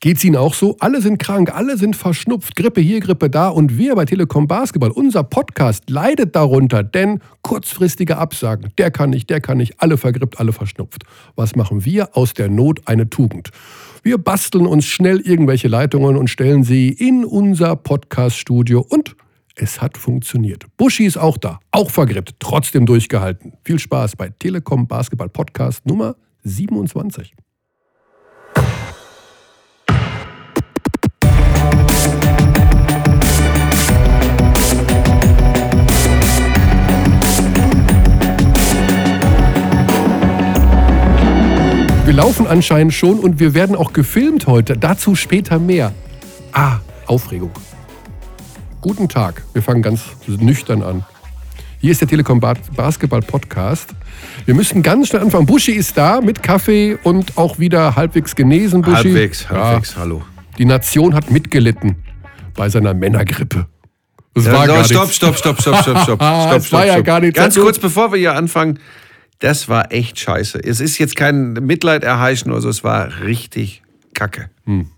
Geht's Ihnen auch so? Alle sind krank, alle sind verschnupft, Grippe hier, Grippe da und wir bei Telekom Basketball, unser Podcast leidet darunter, denn kurzfristige Absagen, der kann nicht, der kann nicht, alle vergrippt, alle verschnupft. Was machen wir? Aus der Not eine Tugend. Wir basteln uns schnell irgendwelche Leitungen und stellen sie in unser Podcast-Studio und es hat funktioniert. Buschi ist auch da, auch vergrippt, trotzdem durchgehalten. Viel Spaß bei Telekom Basketball Podcast Nummer 27. Wir laufen anscheinend schon und wir werden auch gefilmt heute. Dazu später mehr. Ah, Aufregung. Guten Tag. Wir fangen ganz nüchtern an. Hier ist der Telekom Basketball Podcast. Wir müssen ganz schnell anfangen. Buschi ist da mit Kaffee und auch wieder halbwegs genesen. Buschi. Halbwegs, halbwegs, ja. hallo. Die Nation hat mitgelitten bei seiner Männergrippe. Das ja, war so, gar stopp, stopp, stopp, stopp, stopp, stopp, stopp, stopp, stopp, ja gar nicht Ganz kurz, bevor wir hier anfangen, das war echt scheiße. Es ist jetzt kein Mitleid erheischen oder so, es war richtig kacke. Hm.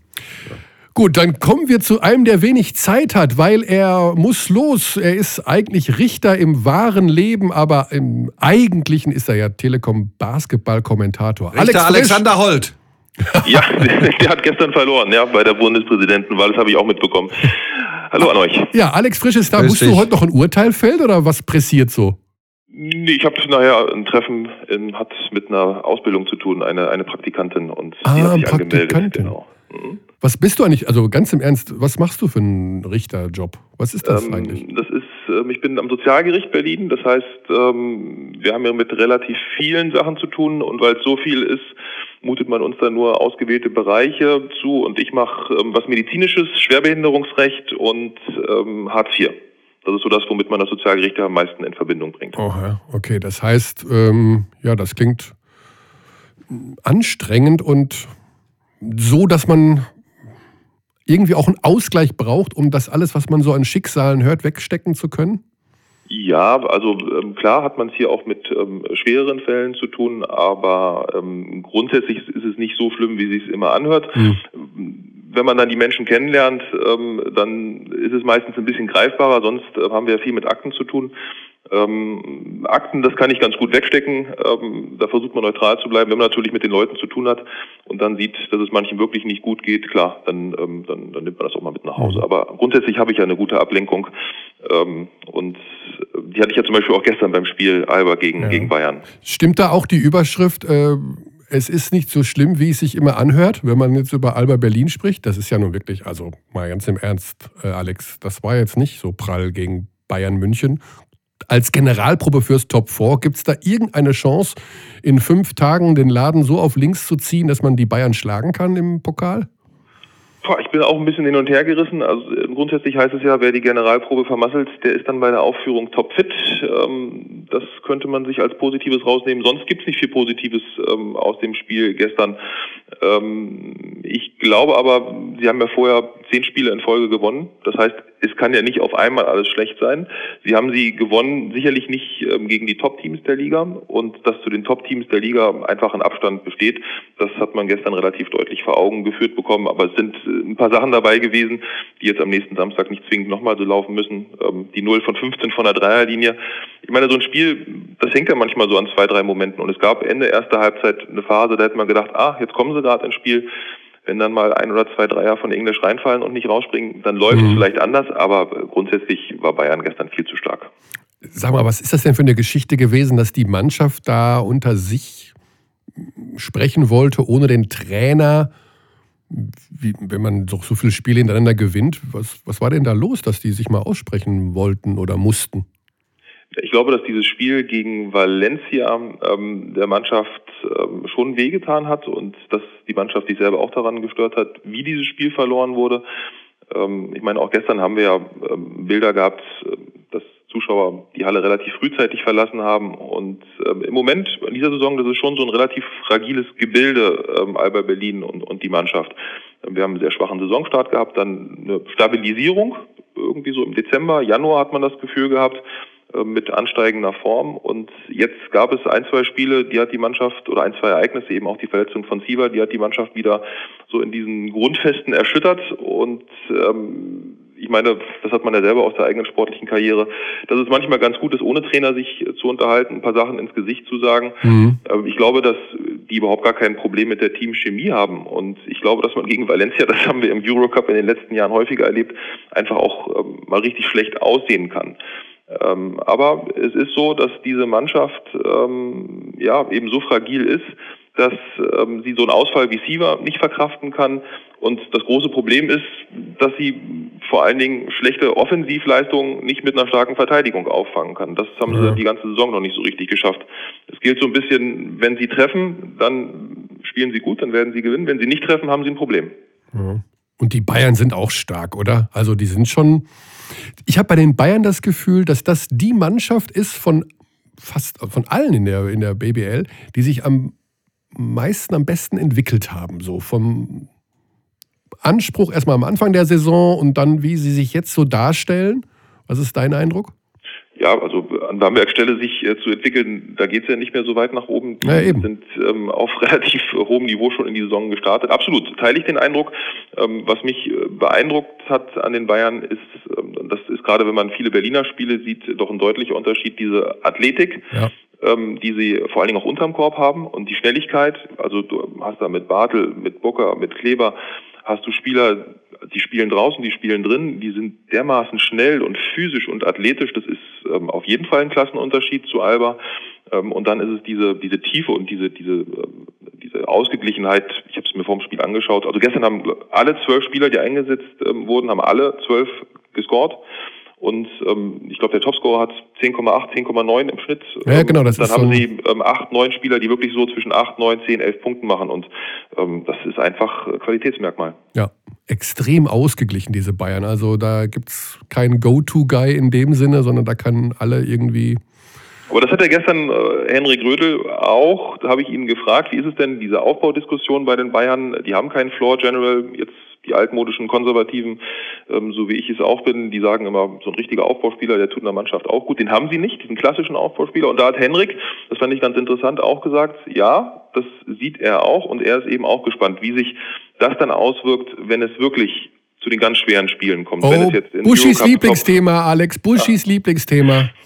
Gut, dann kommen wir zu einem, der wenig Zeit hat, weil er muss los. Er ist eigentlich Richter im wahren Leben, aber im eigentlichen ist er ja Telekom-Basketball-Kommentator. Richter Alex Alexander Holt. Ja, der hat gestern verloren, ja, bei der Bundespräsidentenwahl, das habe ich auch mitbekommen. Hallo an euch. Ja, Alex Frisch ist da. Grüß Musst dich. du heute noch ein Urteil fällen oder was pressiert so? Nee, ich habe nachher ein Treffen, in, hat mit einer Ausbildung zu tun, eine, eine Praktikantin und ah, die hat sich angemeldet. Genau. Mhm. Was bist du eigentlich, also ganz im Ernst, was machst du für einen Richterjob? Was ist das ähm, eigentlich? Das ist, ähm, ich bin am Sozialgericht Berlin, das heißt, ähm, wir haben ja mit relativ vielen Sachen zu tun und weil es so viel ist, mutet man uns da nur ausgewählte Bereiche zu und ich mache ähm, was medizinisches, Schwerbehinderungsrecht und ähm, Hartz IV. Das ist so das, womit man das Sozialgericht am meisten in Verbindung bringt. Oh, okay, das heißt, ähm, ja, das klingt anstrengend und so, dass man irgendwie auch einen Ausgleich braucht, um das alles, was man so an Schicksalen hört, wegstecken zu können? Ja, also ähm, klar hat man es hier auch mit ähm, schwereren Fällen zu tun, aber ähm, grundsätzlich ist es nicht so schlimm, wie es sich immer anhört. Mhm wenn man dann die Menschen kennenlernt, ähm, dann ist es meistens ein bisschen greifbarer. Sonst äh, haben wir ja viel mit Akten zu tun. Ähm, Akten, das kann ich ganz gut wegstecken. Ähm, da versucht man neutral zu bleiben. Wenn man natürlich mit den Leuten zu tun hat und dann sieht, dass es manchen wirklich nicht gut geht, klar, dann, ähm, dann, dann nimmt man das auch mal mit nach Hause. Mhm. Aber grundsätzlich habe ich ja eine gute Ablenkung. Ähm, und die hatte ich ja zum Beispiel auch gestern beim Spiel Alba gegen, ja. gegen Bayern. Stimmt da auch die Überschrift? Äh es ist nicht so schlimm, wie es sich immer anhört, wenn man jetzt über Alba Berlin spricht. Das ist ja nun wirklich, also mal ganz im Ernst, äh, Alex, das war jetzt nicht so prall gegen Bayern München. Als Generalprobe fürs Top 4, gibt es da irgendeine Chance, in fünf Tagen den Laden so auf links zu ziehen, dass man die Bayern schlagen kann im Pokal? Ich bin auch ein bisschen hin und her gerissen. Also äh, grundsätzlich heißt es ja, wer die Generalprobe vermasselt, der ist dann bei der Aufführung topfit. Ähm, das könnte man sich als Positives rausnehmen. Sonst gibt es nicht viel Positives ähm, aus dem Spiel gestern. Ähm, ich glaube aber, Sie haben ja vorher zehn Spiele in Folge gewonnen. Das heißt, es kann ja nicht auf einmal alles schlecht sein. Sie haben sie gewonnen, sicherlich nicht ähm, gegen die Top-Teams der Liga und dass zu den Top-Teams der Liga einfach ein Abstand besteht, das hat man gestern relativ deutlich vor Augen geführt bekommen. Aber es sind äh, ein paar Sachen dabei gewesen, die jetzt am nächsten Samstag nicht zwingend nochmal so laufen müssen. Ähm, die 0 von 15 von der Dreierlinie. Ich meine, so ein Spiel, das hängt ja manchmal so an zwei, drei Momenten. Und es gab Ende erster Halbzeit eine Phase, da hätte man gedacht, ah, jetzt kommen sie gerade ins Spiel wenn dann mal ein oder zwei Dreier von Englisch reinfallen und nicht rausspringen, dann läuft mhm. es vielleicht anders, aber grundsätzlich war Bayern gestern viel zu stark. Sag mal, was ist das denn für eine Geschichte gewesen, dass die Mannschaft da unter sich sprechen wollte, ohne den Trainer? Wie, wenn man doch so viele Spiele hintereinander gewinnt, was, was war denn da los, dass die sich mal aussprechen wollten oder mussten? Ich glaube, dass dieses Spiel gegen Valencia ähm, der Mannschaft ähm, schon wehgetan hat und dass die Mannschaft sich selber auch daran gestört hat, wie dieses Spiel verloren wurde. Ähm, ich meine, auch gestern haben wir ja ähm, Bilder gehabt, äh, dass Zuschauer die Halle relativ frühzeitig verlassen haben. Und ähm, im Moment in dieser Saison, das ist schon so ein relativ fragiles Gebilde, ähm, Alba Berlin und, und die Mannschaft. Wir haben einen sehr schwachen Saisonstart gehabt, dann eine Stabilisierung, irgendwie so im Dezember, Januar hat man das Gefühl gehabt. Äh, mit ansteigender Form. Und jetzt gab es ein, zwei Spiele, die hat die Mannschaft, oder ein, zwei Ereignisse, eben auch die Verletzung von Siever, die hat die Mannschaft wieder so in diesen Grundfesten erschüttert. Und ähm, ich meine, das hat man ja selber aus der eigenen sportlichen Karriere, dass es manchmal ganz gut ist, ohne Trainer sich zu unterhalten, ein paar Sachen ins Gesicht zu sagen. Mhm. Ähm, ich glaube, dass die überhaupt gar kein Problem mit der Teamchemie haben. Und ich glaube, dass man gegen Valencia, das haben wir im Eurocup in den letzten Jahren häufiger erlebt, einfach auch ähm, mal richtig schlecht aussehen kann. Ähm, aber es ist so, dass diese Mannschaft ähm, ja eben so fragil ist, dass ähm, sie so einen Ausfall wie Siva nicht verkraften kann. Und das große Problem ist, dass sie vor allen Dingen schlechte Offensivleistungen nicht mit einer starken Verteidigung auffangen kann. Das haben ja. sie die ganze Saison noch nicht so richtig geschafft. Es gilt so ein bisschen, wenn sie treffen, dann spielen sie gut, dann werden sie gewinnen. Wenn sie nicht treffen, haben sie ein Problem. Ja. Und die Bayern sind auch stark, oder? Also die sind schon. Ich habe bei den Bayern das Gefühl, dass das die Mannschaft ist von fast von allen in der, in der BBL, die sich am meisten, am besten entwickelt haben. So vom Anspruch erstmal am Anfang der Saison und dann, wie sie sich jetzt so darstellen. Was ist dein Eindruck? Ja, also an Bambergs Stelle sich äh, zu entwickeln, da geht es ja nicht mehr so weit nach oben. Die ja, eben. sind ähm, auf relativ hohem Niveau schon in die Saison gestartet. Absolut, teile ich den Eindruck. Ähm, was mich äh, beeindruckt hat an den Bayern ist, ähm, das ist gerade, wenn man viele Berliner Spiele sieht, doch ein deutlicher Unterschied, diese Athletik. Ja. Ähm, die sie vor allen Dingen auch unterm Korb haben und die Schnelligkeit. Also du hast da mit Bartel, mit Bucker, mit Kleber, hast du Spieler, die spielen draußen, die spielen drin, die sind dermaßen schnell und physisch und athletisch, das ist ähm, auf jeden Fall ein Klassenunterschied zu Alba. Ähm, und dann ist es diese, diese Tiefe und diese, diese, ähm, diese Ausgeglichenheit, ich habe es mir vorm Spiel angeschaut. Also gestern haben alle zwölf Spieler, die eingesetzt ähm, wurden, haben alle zwölf gescored. Und ähm, ich glaube, der Topscorer hat 10,8, 10,9 im Schnitt. Ja, genau. Das dann ist haben so sie ähm, acht, neun Spieler, die wirklich so zwischen 8, 9, 10, 11 Punkten machen. Und ähm, das ist einfach Qualitätsmerkmal. Ja, extrem ausgeglichen, diese Bayern. Also da gibt es keinen Go-To-Guy in dem Sinne, sondern da kann alle irgendwie aber das hat ja gestern äh, Henrik Rödel auch, da habe ich ihn gefragt, wie ist es denn, diese Aufbaudiskussion bei den Bayern, die haben keinen Floor General, jetzt die altmodischen Konservativen, ähm, so wie ich es auch bin, die sagen immer, so ein richtiger Aufbauspieler, der tut in der Mannschaft auch gut. Den haben sie nicht, diesen klassischen Aufbauspieler. Und da hat Henrik, das fand ich ganz interessant, auch gesagt, ja, das sieht er auch und er ist eben auch gespannt, wie sich das dann auswirkt, wenn es wirklich zu den ganz schweren Spielen kommt. Oh, Buschis Lieblingsthema, Alex, Buschis ja. Lieblingsthema.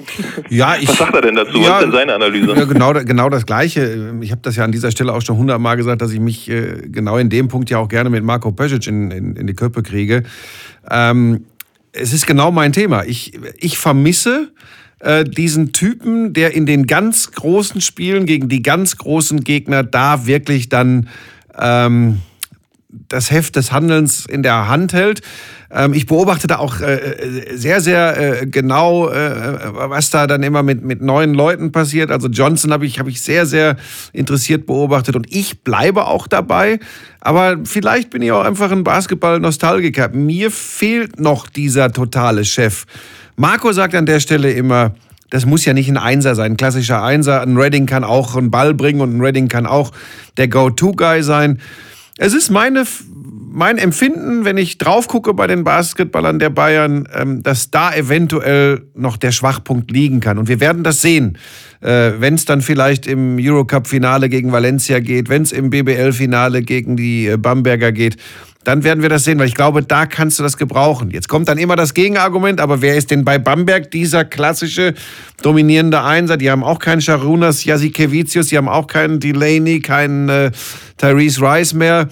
Ja, ich, Was sagt er denn dazu? Ja, Was ist denn seine Analyse? Ja, genau, genau das Gleiche. Ich habe das ja an dieser Stelle auch schon hundertmal gesagt, dass ich mich äh, genau in dem Punkt ja auch gerne mit Marco Pesic in, in, in die Köpfe kriege. Ähm, es ist genau mein Thema. Ich, ich vermisse äh, diesen Typen, der in den ganz großen Spielen gegen die ganz großen Gegner da wirklich dann... Ähm, das Heft des Handelns in der Hand hält. Ähm, ich beobachte da auch äh, äh, sehr, sehr äh, genau, was da dann immer mit, mit neuen Leuten passiert. Also Johnson habe ich, hab ich sehr, sehr interessiert beobachtet und ich bleibe auch dabei. Aber vielleicht bin ich auch einfach ein Basketball-Nostalgiker. Mir fehlt noch dieser totale Chef. Marco sagt an der Stelle immer, das muss ja nicht ein Einser sein, ein klassischer Einser. Ein Redding kann auch einen Ball bringen und ein Redding kann auch der Go-To-Guy sein. Es ist meine, mein Empfinden, wenn ich drauf gucke bei den Basketballern der Bayern, ähm, dass da eventuell noch der Schwachpunkt liegen kann. Und wir werden das sehen, äh, wenn es dann vielleicht im Eurocup-Finale gegen Valencia geht, wenn es im BBL-Finale gegen die äh, Bamberger geht dann werden wir das sehen, weil ich glaube, da kannst du das gebrauchen. Jetzt kommt dann immer das Gegenargument, aber wer ist denn bei Bamberg dieser klassische dominierende Einser? Die haben auch keinen Sharunas Jasikevicius, die haben auch keinen Delaney, keinen äh, Tyrese Rice mehr.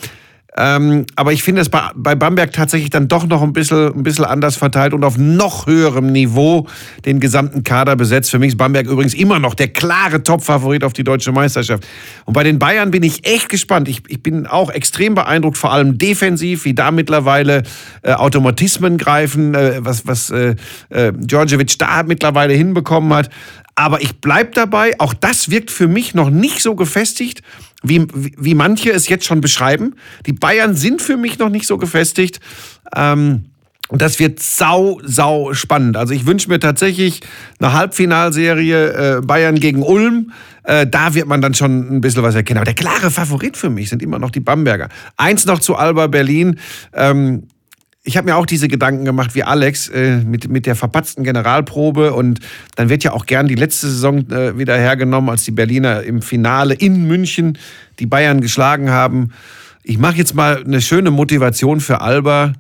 Ähm, aber ich finde es bei, bei, Bamberg tatsächlich dann doch noch ein bisschen, ein bisschen anders verteilt und auf noch höherem Niveau den gesamten Kader besetzt. Für mich ist Bamberg übrigens immer noch der klare Top-Favorit auf die deutsche Meisterschaft. Und bei den Bayern bin ich echt gespannt. Ich, ich bin auch extrem beeindruckt, vor allem defensiv, wie da mittlerweile äh, Automatismen greifen, äh, was, was äh, äh Djordjevic da mittlerweile hinbekommen hat. Aber ich bleibe dabei, auch das wirkt für mich noch nicht so gefestigt wie, wie manche es jetzt schon beschreiben. Die Bayern sind für mich noch nicht so gefestigt. Ähm, und das wird sau, sau spannend. Also ich wünsche mir tatsächlich eine Halbfinalserie äh, Bayern gegen Ulm. Äh, da wird man dann schon ein bisschen was erkennen. Aber der klare Favorit für mich sind immer noch die Bamberger. Eins noch zu Alba Berlin. Ähm, ich habe mir auch diese Gedanken gemacht wie Alex äh, mit, mit der verpatzten Generalprobe und dann wird ja auch gern die letzte Saison äh, wieder hergenommen, als die Berliner im Finale in München die Bayern geschlagen haben. Ich mache jetzt mal eine schöne Motivation für Alba.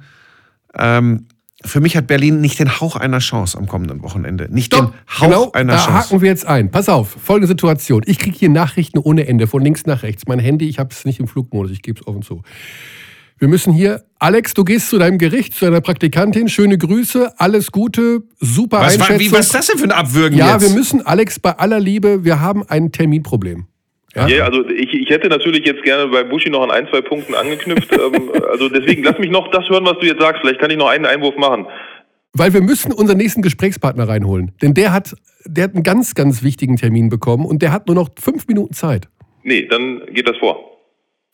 Ähm, für mich hat Berlin nicht den Hauch einer Chance am kommenden Wochenende. Nicht Doch, den Hauch genau, einer da Chance. haken wir jetzt ein. Pass auf, folgende Situation. Ich kriege hier Nachrichten ohne Ende, von links nach rechts. Mein Handy, ich habe es nicht im Flugmodus, ich gebe es offen zu. Wir müssen hier, Alex, du gehst zu deinem Gericht, zu deiner Praktikantin, schöne Grüße, alles Gute, super was, war, Einschätzung. wie, was ist das denn für ein Abwürgen ja, jetzt? wir müssen, Alex, bei aller Liebe, wir haben ein Terminproblem. Ja? Ja, also ich, ich hätte natürlich jetzt gerne bei Buschi noch an ein, zwei Punkten angeknüpft. ähm, also deswegen lass mich noch das hören, was du jetzt sagst. Vielleicht kann ich noch einen Einwurf machen. Weil wir müssen unseren nächsten Gesprächspartner reinholen. Denn der hat, der hat einen ganz, ganz wichtigen Termin bekommen und der hat nur noch fünf Minuten Zeit. Nee, dann geht das vor.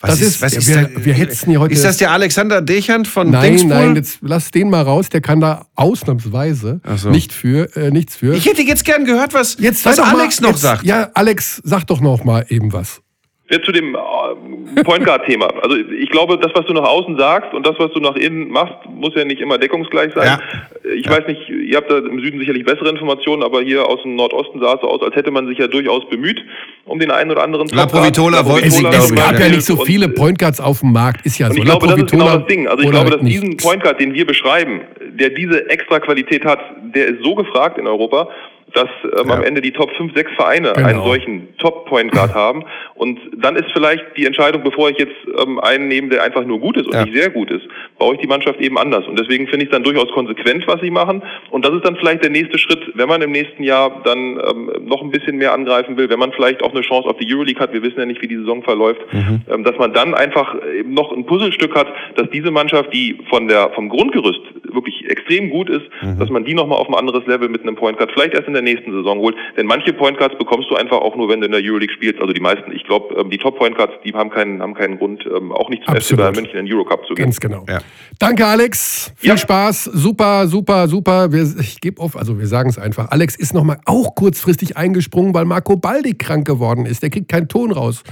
Was das ist- was wir- da- wir hetzen hier heute- Ist das der Alexander Dechand von Nein, Dingspool? nein, jetzt lass den mal raus. Der kann da ausnahmsweise so. nicht für, äh, nichts für. Ich hätte jetzt gern gehört, was, jetzt was doch mal- Alex noch jetzt, sagt. Ja, Alex, sag doch noch mal eben was. Jetzt zu dem äh, Point Guard Thema. Also ich glaube, das, was du nach außen sagst und das, was du nach innen machst, muss ja nicht immer deckungsgleich sein. Ja. Ich weiß nicht, ihr habt da im Süden sicherlich bessere Informationen, aber hier aus dem Nordosten sah es so aus, als hätte man sich ja durchaus bemüht um den einen oder anderen La. Provitola La wollten sie, Es gab ja nicht so viele Point Guards auf dem Markt, ist ja und so. ich glaube, das ist genau das Ding. Also ich glaube, dass nicht. diesen Point Guard, den wir beschreiben, der diese extra Qualität hat, der ist so gefragt in Europa, dass ähm, am Ende die Top 5, 6 Vereine Genau. einen solchen Top Point Guard haben. Und dann ist vielleicht die Entscheidung, bevor ich jetzt ähm, einen nehme, der einfach nur gut ist und Ja. nicht sehr gut ist, baue ich die Mannschaft eben anders. Und deswegen finde ich es dann durchaus konsequent, was sie machen. Und das ist dann vielleicht der nächste Schritt, wenn man im nächsten Jahr dann ähm, noch ein bisschen mehr angreifen will, wenn man vielleicht auch eine Chance auf die Euroleague hat, wir wissen ja nicht, wie die Saison verläuft, ähm, dass man dann einfach eben noch ein Puzzlestück hat, dass diese Mannschaft, die von der vom Grundgerüst wirklich extrem gut ist, dass man die nochmal auf ein anderes Level mit einem Point Guard vielleicht erst in der nächsten Saison holt. Denn manche Point Guards bekommst du einfach auch nur, wenn du in der Euroleague spielst. Also die meisten, ich glaube, ähm, die Top Point Guards, die haben keinen, haben keinen Grund, ähm, auch nicht zum FC Absolut. Bayern München in den Eurocup zu gehen. Ganz genau. Ja. Danke, Alex. Viel Ja. Spaß. Super, super, super. Wir, ich gebe auf, also wir sagen es einfach. Alex ist nochmal auch kurzfristig eingesprungen, weil Marco Baldi krank geworden ist. Der kriegt keinen Ton raus.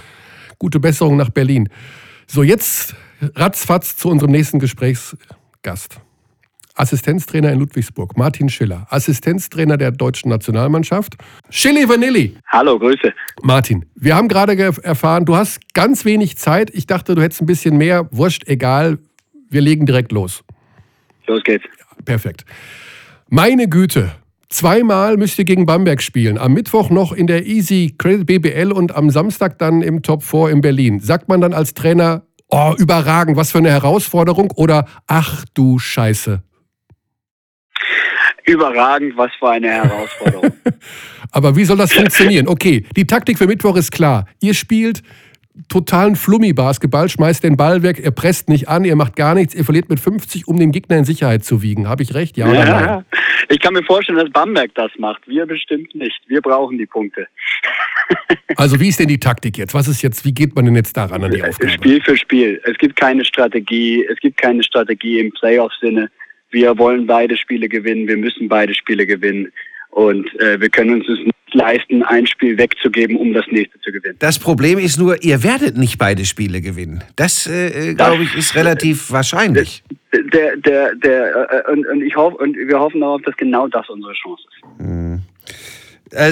Gute Besserung nach Berlin. So, jetzt ratzfatz zu unserem nächsten Gesprächsgast. Assistenztrainer in Ludwigsburg, Martin Schiller. Assistenztrainer der deutschen Nationalmannschaft. Chili Vanilli. Hallo, Grüße. Martin, wir haben gerade ge- erfahren, du hast ganz wenig Zeit. Ich dachte, du hättest ein bisschen mehr. Wurscht, egal. Wir legen direkt los. Los geht's. Perfekt. Meine Güte. Zweimal müsst ihr gegen Bamberg spielen. Am Mittwoch noch in der Easy Credit BBL und am Samstag dann im Top 4 in Berlin. Sagt man dann als Trainer, oh, überragend, was für eine Herausforderung oder ach du Scheiße. Überragend, was für eine Herausforderung. Aber wie soll das funktionieren? Okay, die Taktik für Mittwoch ist klar. Ihr spielt totalen Flummi-Basketball, schmeißt den Ball weg, ihr presst nicht an, ihr macht gar nichts, ihr verliert mit 50, um den Gegner in Sicherheit zu wiegen. Habe ich recht? Ja oder nein? ja, ich kann mir vorstellen, dass Bamberg das macht. Wir bestimmt nicht. Wir brauchen die Punkte. Also wie ist denn die Taktik jetzt? Was ist jetzt, wie geht man denn jetzt daran an die Aufgabe? Spiel für Spiel. Es gibt keine Strategie. Es gibt keine Strategie im Playoff-Sinne. Wir wollen beide Spiele gewinnen. Wir müssen beide Spiele gewinnen. Und äh, wir können uns es nicht leisten, ein Spiel wegzugeben, um das nächste zu gewinnen. Das Problem ist nur, ihr werdet nicht beide Spiele gewinnen. Das, äh, glaube ich, ist relativ wahrscheinlich. Der, der, der, äh, und, und ich hoffe, und wir hoffen darauf, dass genau das unsere Chance ist. Äh,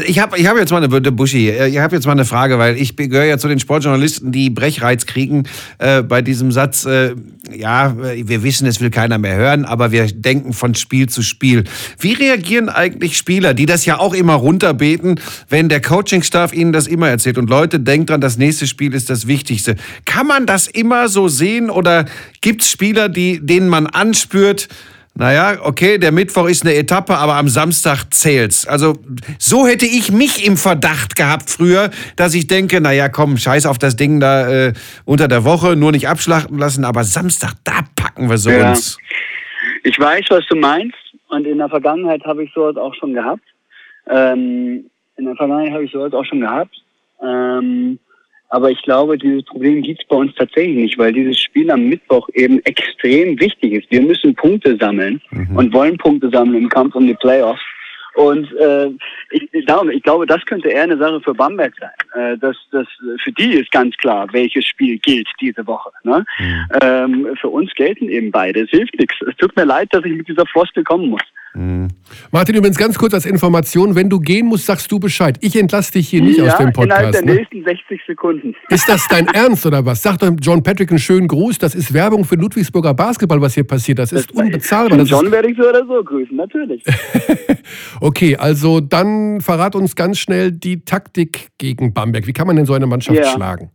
Ich habe ich hab jetzt mal eine Buschi, äh, ich habe jetzt mal eine Frage, weil ich gehöre ja zu den Sportjournalisten, die Brechreiz kriegen äh, bei diesem Satz, äh, ja, wir wissen, es will keiner mehr hören, aber wir denken von Spiel zu Spiel. Wie reagieren eigentlich Spieler, die das ja auch immer runterbeten, wenn der Coachingstaff ihnen das immer erzählt und Leute, denkt dran, das nächste Spiel ist das Wichtigste. Kann man das immer so sehen oder gibt es Spieler, die, denen man anspürt, naja, okay, der Mittwoch ist eine Etappe, aber am Samstag zählt's. Also so hätte ich mich im Verdacht gehabt früher, dass ich denke, naja, komm, scheiß auf das Ding da äh, unter der Woche, nur nicht abschlachten lassen, aber Samstag, da packen wir so Ja. uns. Ich weiß, was du meinst. Und in der Vergangenheit habe ich sowas auch schon gehabt. Ähm, in der Vergangenheit habe ich sowas auch schon gehabt. Ähm, aber ich glaube, dieses Problem gibt es bei uns tatsächlich nicht, weil dieses Spiel am Mittwoch eben extrem wichtig ist. Wir müssen Punkte sammeln und wollen Punkte sammeln im Kampf um die Playoffs. Und äh, ich, glaube, ich glaube, das könnte eher eine Sache für Bamberg sein. Äh, das, das, für die ist ganz klar, welches Spiel gilt diese Woche. Ne? Mhm. Ähm, für uns gelten eben beide. Es hilft nichts. Es tut mir leid, dass ich mit dieser Floskel kommen muss. Mhm. Martin, übrigens ganz kurz als Information, wenn du gehen musst, sagst du Bescheid. Ich entlasse dich hier nicht ja, aus dem Podcast. innerhalb der ne? nächsten 60 Sekunden. Ist das dein Ernst oder was? Sag doch John Patrick einen schönen Gruß. Das ist Werbung für Ludwigsburger Basketball, was hier passiert. Das, das ist unbezahlbar. Das John werde ich so oder so grüßen, natürlich. okay, also dann verrat uns ganz schnell die Taktik gegen Bamberg. Wie kann man denn so eine Mannschaft ja. schlagen?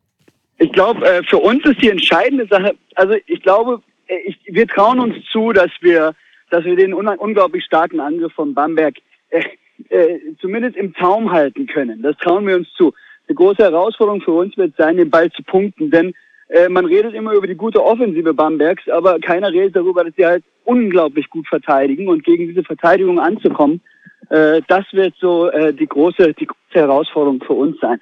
Ich glaube, äh, für uns ist die entscheidende Sache, also ich glaube, äh, wir trauen uns zu, dass wir dass wir den unglaublich starken Angriff von Bamberg äh, äh, zumindest im Zaum halten können. Das trauen wir uns zu. Eine große Herausforderung für uns wird sein, den Ball zu punkten, denn äh, man redet immer über die gute Offensive Bambergs, aber keiner redet darüber, dass sie halt unglaublich gut verteidigen und gegen diese Verteidigung anzukommen, äh, das wird so äh, die große, die große Herausforderung für uns sein.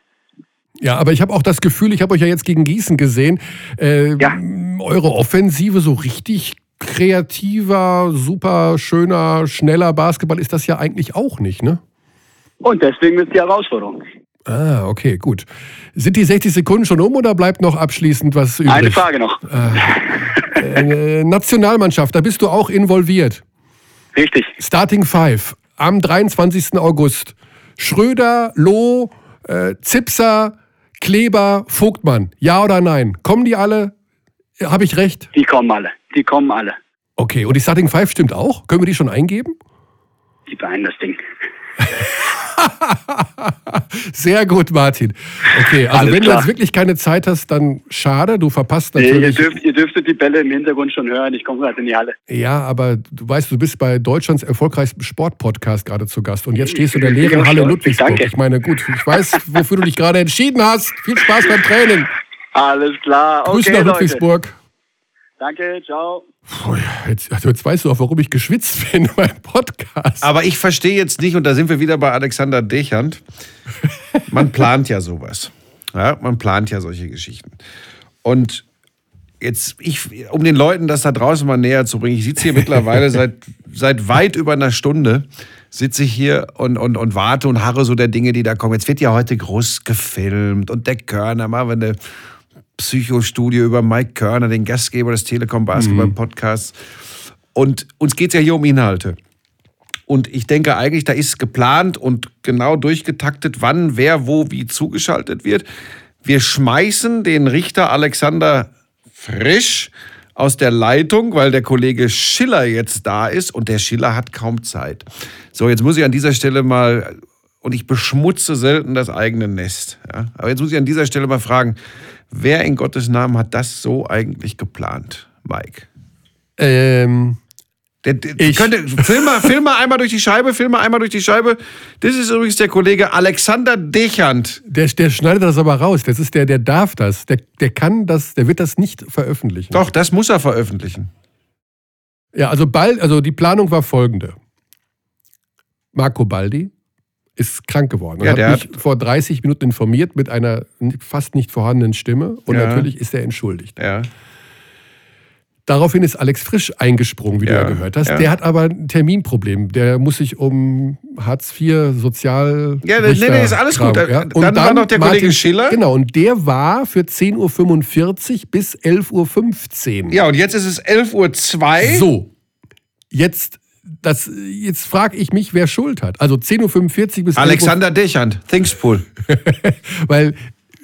Ja, aber ich habe auch das Gefühl, ich habe euch ja jetzt gegen Gießen gesehen, äh, ja. eure Offensive so richtig kreativer, super schöner, schneller Basketball ist das ja eigentlich auch nicht, ne? Und deswegen ist die Herausforderung. Ah, okay, gut. Sind die 60 Sekunden schon um oder bleibt noch abschließend was übrig? Eine Frage noch. Äh, äh, Nationalmannschaft, da bist du auch involviert. Richtig. Starting Five am 23. August. Schröder, Loh, äh, Zipser, Kleber, Vogtmann. Ja oder nein? Kommen die alle? Habe ich recht? Die kommen alle. Die kommen alle. Okay, und die Starting Five stimmt auch? Können wir die schon eingeben? Die beiden das Ding. Sehr gut, Martin. Okay, also Alles wenn klar. du jetzt wirklich keine Zeit hast, dann schade, du verpasst natürlich. Nee, ihr, dürft, ihr dürftet die Bälle im Hintergrund schon hören, ich komme gerade in die Halle. Ja, aber du weißt, du bist bei Deutschlands erfolgreichsten Sportpodcast gerade zu Gast und jetzt stehst du in der leeren Halle Ludwigsburg. Danke. Ich meine, gut, ich weiß, wofür du dich gerade entschieden hast. Viel Spaß beim Training. Alles klar. Okay, Grüße nach Ludwigsburg. Danke, ciao. Jetzt, also jetzt weißt du auch, warum ich geschwitzt bin beim Podcast. Aber ich verstehe jetzt nicht, und da sind wir wieder bei Alexander Dechand, man plant ja sowas. Ja, man plant ja solche Geschichten. Und jetzt, ich, um den Leuten das da draußen mal näher zu bringen, ich sitze hier mittlerweile seit, seit weit über einer Stunde, sitze ich hier und, und, und warte und harre so der Dinge, die da kommen. Jetzt wird ja heute groß gefilmt und der Körner, machen wir eine Psychostudio über Mike Körner, den Gastgeber des Telekom Basketball mhm. Podcasts. Und uns geht es ja hier um Inhalte. Und ich denke eigentlich, da ist geplant und genau durchgetaktet, wann, wer, wo, wie zugeschaltet wird. Wir schmeißen den Richter Alexander Frisch aus der Leitung, weil der Kollege Schiller jetzt da ist und der Schiller hat kaum Zeit. So, jetzt muss ich an dieser Stelle mal, und ich beschmutze selten das eigene Nest, ja? aber jetzt muss ich an dieser Stelle mal fragen, Wer in Gottes Namen hat das so eigentlich geplant, Mike? Ähm. Der, der, ich. Könnte, film, mal, film mal einmal durch die Scheibe, film mal einmal durch die Scheibe. Das ist übrigens der Kollege Alexander Dechand. Der, der schneidet das aber raus. Das ist der, der darf das. Der, der kann das, der wird das nicht veröffentlichen. Doch, das muss er veröffentlichen. Ja, also bald, also die Planung war folgende. Marco Baldi ist krank geworden. Ja, der hat mich vor 30 Minuten informiert mit einer fast nicht vorhandenen Stimme und ja. natürlich ist er entschuldigt. Ja. Daraufhin ist Alex Frisch eingesprungen, wie ja, du ja gehört hast. Ja. Der hat aber ein Terminproblem. Der muss sich um Hartz IV Sozial. Ja, nee, nee, ist alles Kram, gut. Ja. Und dann, dann, war noch der Martin, Kollege Schiller. Genau, und der war für 10.45 Uhr bis 11.15 Uhr. Ja, und jetzt ist es 11.02 Uhr. So. Jetzt das, jetzt frage ich mich, wer Schuld hat. Also 10.45 Uhr bis Alexander Dechand, Thingspool. Weil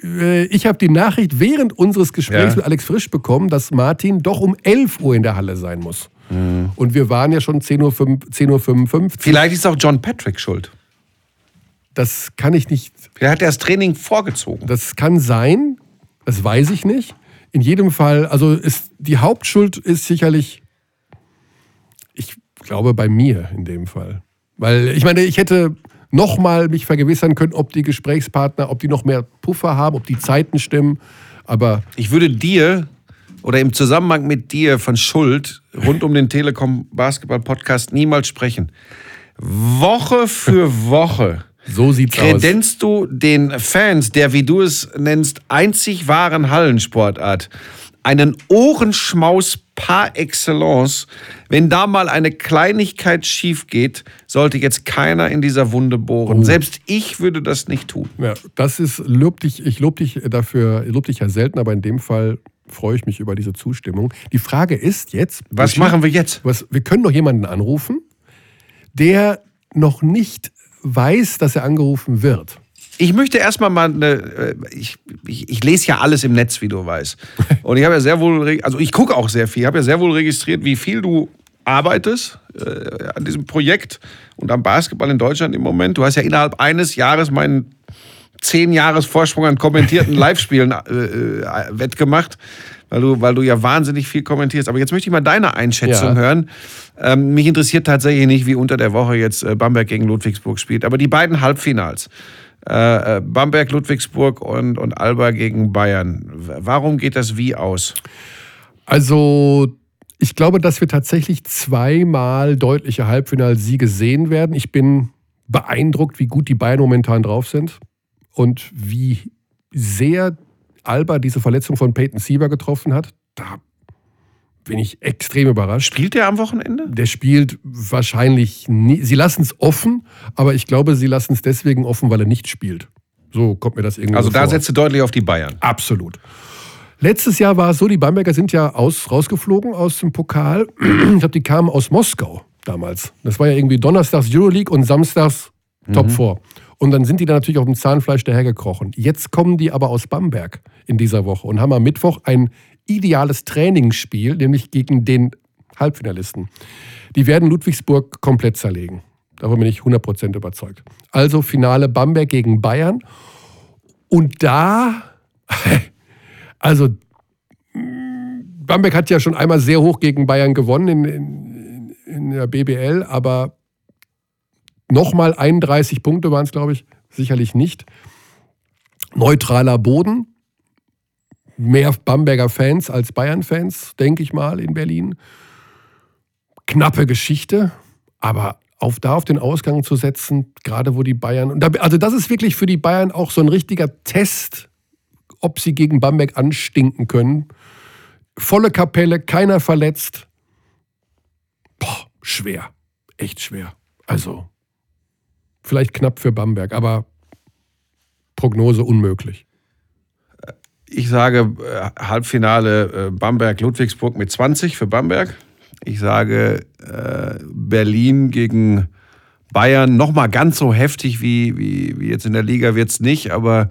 äh, ich habe die Nachricht während unseres Gesprächs ja. mit Alex Frisch bekommen, dass Martin doch um 11 Uhr in der Halle sein muss. Mhm. Und wir waren ja schon 10.55 Uhr. Vielleicht ist auch John Patrick schuld. Das kann ich nicht. Er hat das Training vorgezogen. Das kann sein, das weiß ich nicht. In jedem Fall, also ist, die Hauptschuld ist sicherlich glaube bei mir in dem Fall. Weil ich meine, ich hätte nochmal mich vergewissern können, ob die Gesprächspartner, ob die noch mehr Puffer haben, ob die Zeiten stimmen. Aber ich würde dir oder im Zusammenhang mit dir von Schuld rund um den Telekom Basketball Podcast niemals sprechen. Woche für Woche so sieht's kredenzt aus. du den Fans der, wie du es nennst, einzig wahren Hallensportart einen Ohrenschmaus par excellence. Wenn da mal eine Kleinigkeit schief geht, sollte jetzt keiner in dieser Wunde bohren. Oh. Selbst ich würde das nicht tun. Ja, das ist, lob dich, ich lobe dich dafür, ich lob dich ja selten, aber in dem Fall freue ich mich über diese Zustimmung. Die Frage ist jetzt. Was machen wir jetzt? Was, wir können doch jemanden anrufen, der noch nicht weiß, dass er angerufen wird. Ich möchte erstmal mal eine, äh, ich, ich, ich lese ja alles im Netz, wie du weißt. Und ich habe ja sehr wohl, also ich gucke auch sehr viel, ich habe ja sehr wohl registriert, wie viel du arbeitest äh, an diesem Projekt und am Basketball in Deutschland im Moment. Du hast ja innerhalb eines Jahres meinen zehn Jahres Vorsprung an kommentierten Live-Spielen äh, äh, wettgemacht, weil du, weil du ja wahnsinnig viel kommentierst. Aber jetzt möchte ich mal deine Einschätzung Ja. hören. Ähm, mich interessiert tatsächlich nicht, wie unter der Woche jetzt äh, Bamberg gegen Ludwigsburg spielt. Aber die beiden Halbfinals, äh, äh, Bamberg, Ludwigsburg und, und Alba gegen Bayern, warum geht das wie aus? Also, ich glaube, dass wir tatsächlich zweimal deutliche Halbfinalsiege sehen werden. Ich bin beeindruckt, wie gut die Bayern momentan drauf sind und wie sehr Alba diese Verletzung von Peyton Siever getroffen hat. Da bin ich extrem überrascht. Spielt der am Wochenende? Der spielt wahrscheinlich nie. Sie lassen es offen, aber ich glaube, sie lassen es deswegen offen, weil er nicht spielt. So kommt mir das irgendwie Also so da vor. setzt du deutlich auf die Bayern. Absolut. Letztes Jahr war es so, die Bamberger sind ja aus, rausgeflogen aus dem Pokal. Ich glaube, die kamen aus Moskau damals. Das war ja irgendwie donnerstags Euroleague und samstags Top 4. Und dann sind die da natürlich auf dem Zahnfleisch dahergekrochen. Jetzt kommen die aber aus Bamberg in dieser Woche und haben am Mittwoch ein ideales Trainingsspiel, nämlich gegen den Halbfinalisten. Die werden Ludwigsburg komplett zerlegen. Davon bin ich 100% überzeugt. Also Finale Bamberg gegen Bayern. Und da, also Bamberg hat ja schon einmal sehr hoch gegen Bayern gewonnen in, in, in der BBL, aber nochmal 31 Punkte waren es, glaube ich, sicherlich nicht. Neutraler Boden, mehr Bamberger Fans als Bayern-Fans, denke ich mal, in Berlin. Knappe Geschichte, aber auf da auf den Ausgang zu setzen, gerade wo die Bayern. Also das ist wirklich für die Bayern auch so ein richtiger Test, ob sie gegen Bamberg anstinken können. Volle Kapelle, keiner verletzt. Boah, schwer. Echt schwer. Also, vielleicht knapp für Bamberg, aber Prognose unmöglich. Ich sage äh, Halbfinale äh, Bamberg-Ludwigsburg mit 20 für Bamberg. Ich sage äh, Berlin gegen Bayern nochmal ganz so heftig wie, wie, wie jetzt in der Liga wird es nicht, aber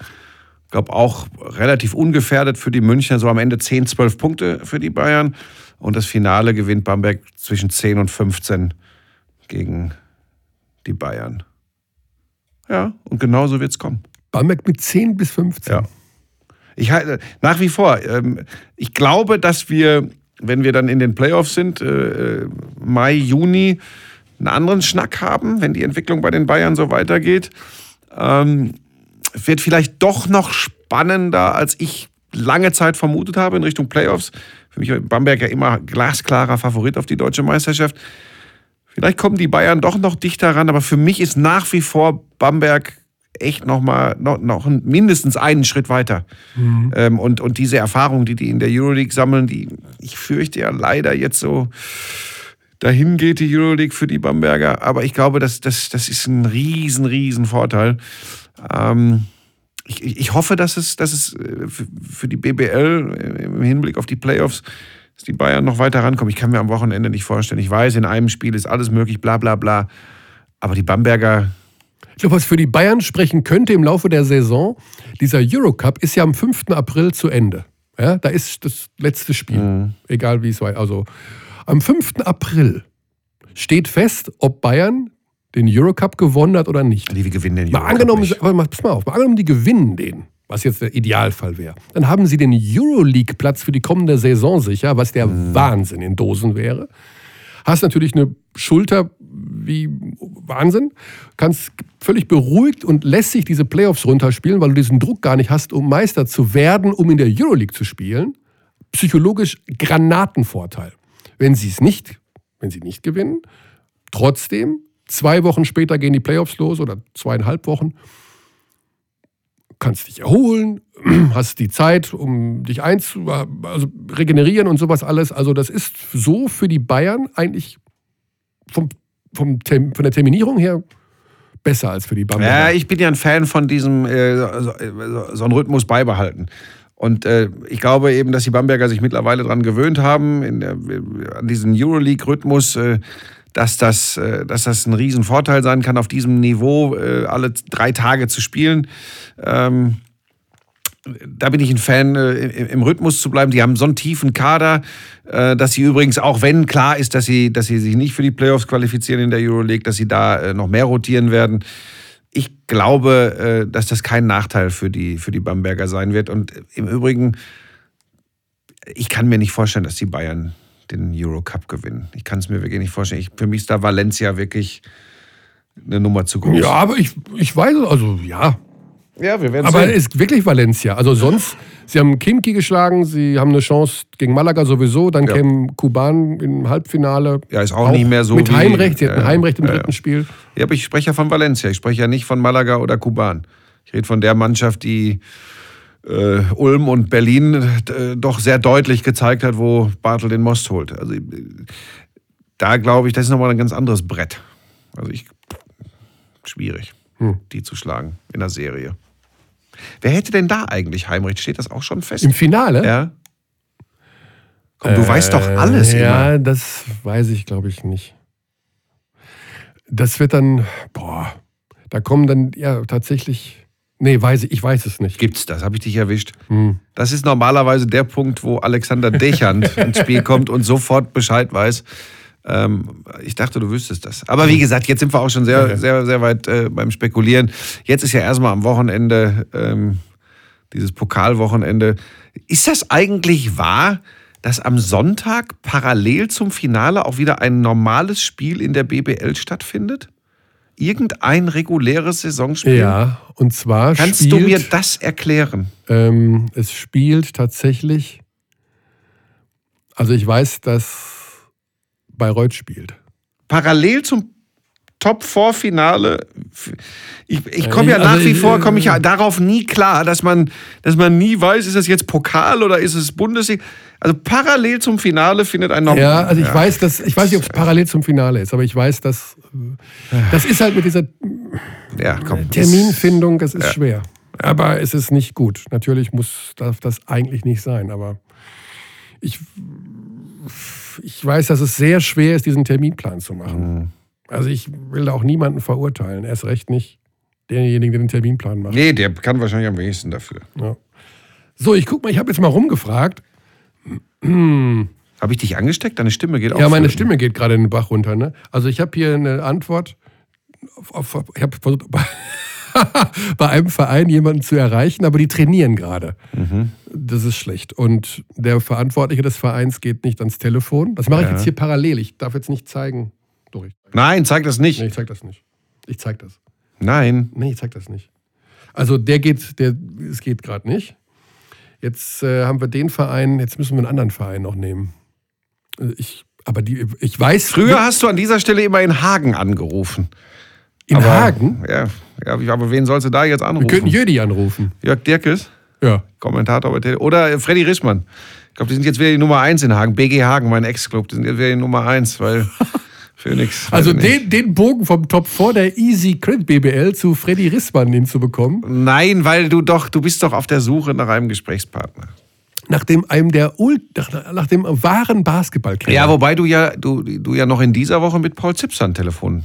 ich glaube auch relativ ungefährdet für die Münchner, so am Ende 10, 12 Punkte für die Bayern. Und das Finale gewinnt Bamberg zwischen 10 und 15 gegen die Bayern. Ja, und genauso wird es kommen. Bamberg mit 10 bis 15. Ja. Ich nach wie vor, ähm, ich glaube, dass wir, wenn wir dann in den Playoffs sind, äh, Mai, Juni, einen anderen Schnack haben, wenn die Entwicklung bei den Bayern so weitergeht. Ähm, wird vielleicht doch noch spannender, als ich lange Zeit vermutet habe in Richtung Playoffs. Für mich war Bamberg ja immer glasklarer Favorit auf die deutsche Meisterschaft. Vielleicht kommen die Bayern doch noch dichter ran, aber für mich ist nach wie vor Bamberg echt noch mal noch, noch mindestens einen Schritt weiter. Ähm, und, und diese Erfahrung, die die in der Euroleague sammeln, die ich fürchte ja leider jetzt so dahin geht die Euroleague für die Bamberger. Aber ich glaube, das, das, das ist ein riesen, riesen Vorteil. Ähm, ich, ich hoffe, dass es, dass es äh, für- für die BBL im Hinblick auf die Playoffs, dass die Bayern noch weiter rankommen. Ich kann mir am Wochenende nicht vorstellen. Ich weiß, in einem Spiel ist alles möglich, bla bla bla. Aber die Bamberger, Ich glaube, was für die Bayern sprechen könnte im Laufe der Saison, dieser Eurocup ist ja am 5. April zu Ende. Ja, da ist das letzte Spiel, egal wie es war. Also am 5. April steht fest, ob Bayern den Eurocup gewonnen hat oder nicht. die gewinnen den Mal Eurocup angenommen, nicht. aber pass mal auf, mal angenommen, die gewinnen den, was jetzt der Idealfall wäre. Dann haben sie den Euroleague-Platz für die kommende Saison sicher, was der Wahnsinn in Dosen wäre. Hast natürlich eine Schulter wie Wahnsinn, kannst völlig beruhigt und lässig diese Playoffs runterspielen, weil du diesen Druck gar nicht hast, um Meister zu werden, um in der Euroleague zu spielen. Psychologisch Granatenvorteil. Wenn sie es nicht, wenn sie nicht gewinnen, trotzdem, zwei Wochen später gehen die Playoffs los oder zweieinhalb Wochen, kannst dich erholen, hast die Zeit, um dich einzu, also regenerieren und sowas alles. Also das ist so für die Bayern eigentlich vom, vom von der Terminierung her besser als für die Bamberger. Ja, ich bin ja ein Fan von diesem äh, so, so einen Rhythmus beibehalten. Und äh, ich glaube eben, dass die Bamberger sich mittlerweile daran gewöhnt haben, der, an diesen Euroleague-Rhythmus, äh, dass, das, äh, dass das ein Riesenvorteil sein kann, auf diesem Niveau äh, alle drei Tage zu spielen. Ähm, da bin ich ein Fan, äh, im Rhythmus zu bleiben. Die haben so einen tiefen Kader, äh, dass sie übrigens, auch wenn klar ist, dass sie, dass sie sich nicht für die Playoffs qualifizieren in der Euroleague, dass sie da äh, noch mehr rotieren werden. Ich glaube, dass das kein Nachteil für die, für die Bamberger sein wird. Und im Übrigen, ich kann mir nicht vorstellen, dass die Bayern den Eurocup gewinnen. Ich kann es mir wirklich nicht vorstellen. Ich, für mich ist da Valencia wirklich eine Nummer zu groß. Ja, aber ich, ich weiß, also ja, ja, wir werden Aber sehen. ist wirklich Valencia. Also sonst, sie haben Kimki geschlagen, sie haben eine Chance gegen Malaga sowieso, dann Ja. kämen Kuban im Halbfinale. Ja, ist auch nicht mehr so Mit Heimrecht, sie hatten Ja, Heimrecht im ja, dritten. Spiel. Ja, aber ich spreche ja von Valencia. Ich spreche ja nicht von Malaga oder Kuban. Ich rede von der Mannschaft, die äh, Ulm und Berlin äh, doch sehr deutlich gezeigt hat, wo Bartel den Most holt. Also äh, da glaube ich, das ist nochmal ein ganz anderes Brett. Also ich schwierig, Hm. die zu schlagen in der Serie. Wer hätte denn da eigentlich Heimrecht? Steht das auch schon fest? Im Finale? ja. Komm, du weißt doch alles Äh, Ja, immer. das weiß ich, glaube ich, nicht. Das wird dann, boah, da kommen dann, ja, tatsächlich, nee, weiß ich, ich weiß es nicht. Gibt's das? Habe ich dich erwischt? Hm. Das ist normalerweise der Punkt, wo Alexander Dechand ins Spiel kommt und sofort Bescheid weiß. Ähm, ich dachte, du wüsstest das. Aber wie gesagt, jetzt sind wir auch schon sehr, sehr, sehr weit äh, beim Spekulieren. Jetzt ist ja erstmal am Wochenende ähm, dieses Pokalwochenende. Ist das eigentlich wahr, dass am Sonntag parallel zum Finale auch wieder ein normales Spiel in der BBL stattfindet? Irgendein reguläres Saisonspiel? Ja, und zwar Kannst spielt, du mir das erklären? Ähm, es spielt tatsächlich, also ich weiß, dass Bayreuth spielt. parallel zum Top-4-Finale. Ich, ich komme ja Also, nach wie äh, vor, komme ich ja darauf nie klar, dass man, dass man nie weiß, ist das jetzt Pokal oder ist es Bundesliga. Also parallel zum Finale findet ein Norm Ja, also ich weiß, dass ich weiß nicht, ob es parallel zum Finale ist, aber ich weiß, dass äh, das ist halt mit dieser Ja, komm. Terminfindung, das ist schwer. Aber es ist nicht gut. Natürlich muss, darf das eigentlich nicht sein, aber ich, ich weiß, dass es sehr schwer ist, diesen Terminplan zu machen. Also ich will da auch niemanden verurteilen, erst recht nicht denjenigen, der den Terminplan macht. Nee, der kann wahrscheinlich am wenigsten dafür. Ja. So, ich guck mal, ich habe jetzt mal rumgefragt. Habe ich dich angesteckt? Deine Stimme geht auch. Ja, meine. Stimme geht gerade in den Bach runter. Ne? Also ich habe hier eine Antwort. Auf, auf, ich habe versucht, bei, einem Verein jemanden zu erreichen, aber die trainieren gerade. Mhm. Das ist schlecht. Und der Verantwortliche des Vereins geht nicht ans Telefon. Das mache ich Ja. jetzt hier parallel. Ich darf jetzt nicht zeigen. Doch, ich, Nein, zeig das nicht. nee, ich zeig das nicht. Ich zeig das. Nein. Nee, ich zeig das nicht. Also der geht, der, es geht gerade nicht. Jetzt äh, haben wir den Verein, jetzt müssen wir einen anderen Verein noch nehmen. Äh, Ich, aber die, ich weiß. Früher hast du an dieser Stelle immer in Hagen angerufen. In Aber- Hagen. Ja, ja, aber wen sollst du da jetzt Wir anrufen? könnten Jödi anrufen. Jörg Dirkes? Ja. Kommentator bei Tele Oder äh, Freddy Rischmann. Ich glaube, die sind jetzt wieder die Nummer 1 in Hagen. BG Hagen, mein Ex-Club. Die sind jetzt wieder die Nummer 1, weil Phoenix. Also den, den Bogen vom Top 4 der Easy Credit BBL zu Freddy Rissmann hinzubekommen, Nein, weil du doch, du bist doch auf der Suche nach einem Gesprächspartner. Nachdem einem der Ult, nach, nach dem wahren Basketballkenner. Ja, wobei du ja, du, du ja noch in dieser Woche mit Paul Zipser einen Telefontermin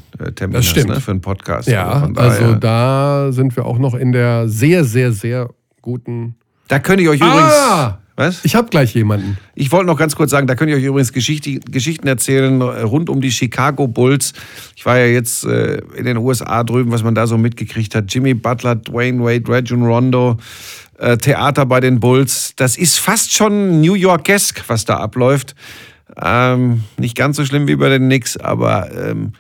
Das hast, stimmt. ne, für einen Podcast. ja also daher- da sind wir auch noch in der sehr, sehr, sehr guten. da könnte ich euch übrigens. Ah! Was? Ich habe gleich jemanden. Ich wollte noch ganz kurz sagen, da könnt ihr euch übrigens Geschichte, Geschichten erzählen äh, rund um die Chicago Bulls. Ich war ja jetzt äh, in den USA drüben, was man da so mitgekriegt hat. Jimmy Butler, Dwayne Wade, Rajon Rondo, äh, Theater bei den Bulls. Das ist fast schon New York-esque, was da abläuft. Ähm, nicht ganz so schlimm wie bei den Knicks, aber ähm,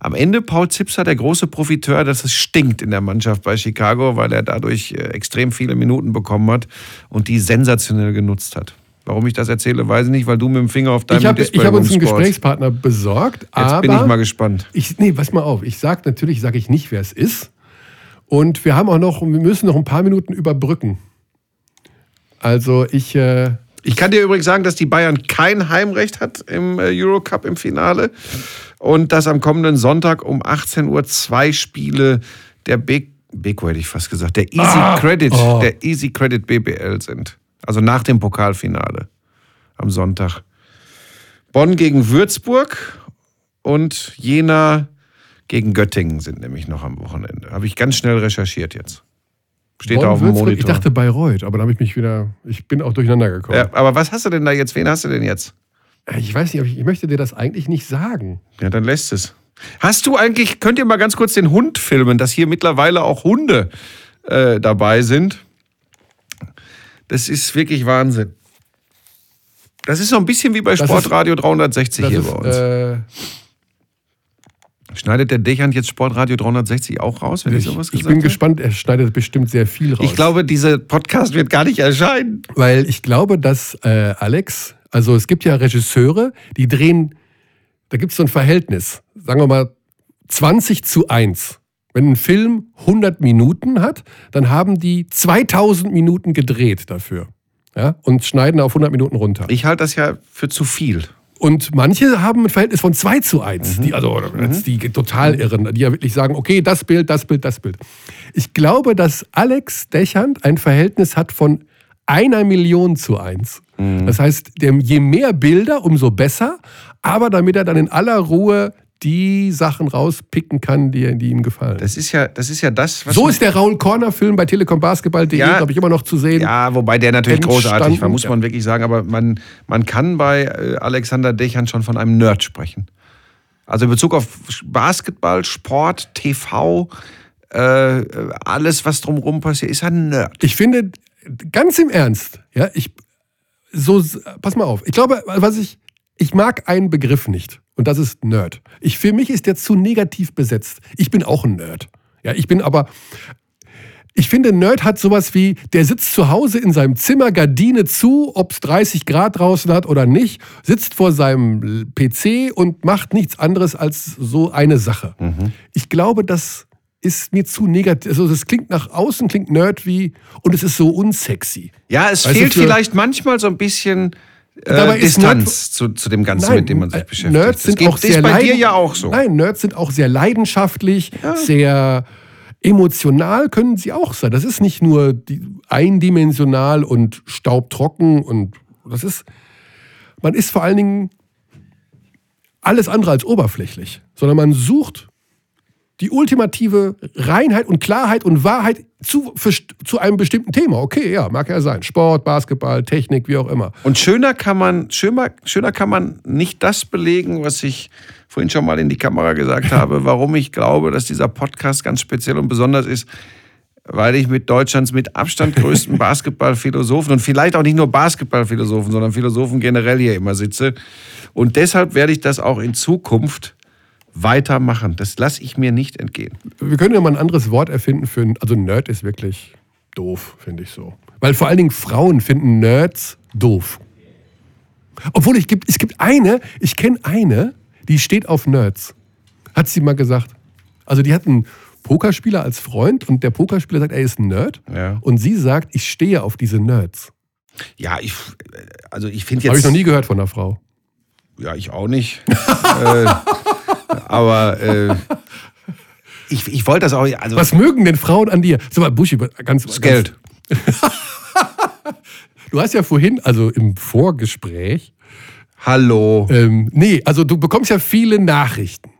am Ende Paul Zipser der große Profiteur, dass es stinkt in der Mannschaft bei Chicago, weil er dadurch äh, extrem viele Minuten bekommen hat und die sensationell genutzt hat. Warum ich das erzähle, weiß ich nicht, weil du mit dem Finger auf deinem Ich habe Display ich hab uns einen. Gesprächspartner besorgt, Jetzt bin ich mal gespannt. ich, nee, pass mal auf. Ich sag natürlich, sage ich nicht, wer es ist. Und wir haben auch noch, wir müssen noch ein paar Minuten überbrücken. Also ich. Äh, ich kann dir übrigens sagen, dass die Bayern kein Heimrecht hat im äh, Eurocup im Finale und dass am kommenden Sonntag um 18 Uhr zwei Spiele der Big Beko hätte ich fast gesagt, der Easy Ah, Credit, oh. der Easy Credit BBL sind. Also nach dem Pokalfinale am Sonntag. Bonn gegen Würzburg und Jena gegen Göttingen sind nämlich noch am Wochenende. Habe ich ganz schnell recherchiert jetzt. Steht da auf dem Monitor. Ich dachte Bayreuth, aber da habe ich mich wieder. Ich bin auch durcheinander gekommen. ja, aber was hast du denn da jetzt? Wen hast du denn jetzt? Ich weiß nicht, ich, ich möchte dir das eigentlich nicht sagen. Ja, dann lässt es. Hast du eigentlich, könnt ihr mal ganz kurz den Hund filmen, dass hier mittlerweile auch Hunde äh, dabei sind? Das ist wirklich Wahnsinn. Das ist so ein bisschen wie bei Das ist- Sportradio 360 Das hier ist, bei uns. äh, Schneidet der Dechant jetzt Sportradio 360 auch raus, wenn ich, ich, sowas ich gesagt bin habe? gespannt, er schneidet bestimmt sehr viel raus. Ich glaube, dieser Podcast wird gar nicht erscheinen. Weil ich glaube, dass äh, Alex, also es gibt ja Regisseure, die drehen, da gibt es so ein Verhältnis, sagen wir mal 20 zu 1. Wenn ein Film 100 Minuten hat, dann haben die 2000 Minuten gedreht dafür. Ja, und schneiden auf 100 Minuten runter. Ich halte das ja für zu viel. Und manche haben ein Verhältnis von 2 zu 1, Mhm. die, also jetzt die total irren, die ja wirklich sagen, okay, das Bild, das Bild, das Bild. Ich glaube, dass Alex Dechand ein Verhältnis hat von einer Million zu 1. Mhm. Das heißt, je mehr Bilder, umso besser, aber damit er dann in aller Ruhe die Sachen rauspicken kann, die, die ihm gefallen. Das ist ja das, ist ja das was. so ist der Raul Corner Film bei telekombasketball.de, Ja. glaube ich, immer noch zu sehen. Ja, wobei der natürlich großartig war, muss man wirklich sagen. Aber man, man kann bei äh, Alexander Dechern schon von einem Nerd sprechen. Also in Bezug auf Basketball, Sport, TV, äh, alles, was drumherum passiert, ist ein Nerd. Ich finde, ganz im Ernst, ja, ich, so, pass mal auf. Ich glaube, was ich, ich mag einen Begriff nicht. Und das ist Nerd. Ich, für mich ist der zu negativ besetzt. Ich bin auch ein Nerd. Ja, ich bin aber, ich finde, Nerd hat sowas wie, der sitzt zu Hause in seinem Zimmer, Gardine zu, ob es 30 Grad draußen hat oder nicht, sitzt vor seinem PC und macht nichts anderes als so eine Sache. Ich glaube, das ist mir zu negativ. Also, das klingt nach außen, klingt Nerd wie, und es ist so unsexy. Ja, es Weißt du, fehlt für- vielleicht manchmal so ein bisschen äh, Dabei ist Distanz zu, zu dem Ganzen, mit dem man sich äh, beschäftigt. Nerds Das sind auch sehr bei dir ja auch so. Nein, Nerds sind auch sehr leidenschaftlich, sehr emotional können sie auch sein. Das ist nicht nur die, eindimensional und staubtrocken und das ist, man ist vor allen Dingen alles andere als oberflächlich, sondern man sucht die ultimative Reinheit und Klarheit und Wahrheit zu, für, zu einem bestimmten Thema. Okay, ja, mag ja sein. Sport, Basketball, Technik, wie auch immer. Und schöner kann man, schöner, schöner kann man nicht das belegen, was ich vorhin schon mal in die Kamera gesagt habe, warum ich glaube, dass dieser Podcast ganz speziell und besonders ist, weil ich mit Deutschlands mit Abstand größten Basketballphilosophen und vielleicht auch nicht nur Basketballphilosophen, sondern Philosophen generell hier immer sitze. Und deshalb werde ich das auch in Zukunft weitermachen. Das lasse ich mir nicht entgehen. Wir können ja mal ein anderes Wort erfinden für. Also, Nerd ist wirklich doof, finde ich so. Weil vor allen Dingen Frauen finden Nerds doof. Obwohl ich gibt, es gibt eine, ich kenne eine, die steht auf Nerds. Hat sie mal gesagt. Also, die hat einen Pokerspieler als Freund und der Pokerspieler sagt, er ist ein Nerd. Ja. Und sie sagt, ich stehe auf diese Nerds. Ja, ich, also ich finde Habe jetzt. ich noch nie gehört von einer Frau. Ja, ich auch nicht. äh, aber äh, ich, ich wollte das auch. Also Was mögen denn Frauen an dir? Sag mal, Buschi, ganz. das Geld. Du hast ja vorhin, also im Vorgespräch, Hallo. ähm, nee, also du bekommst ja viele Nachrichten.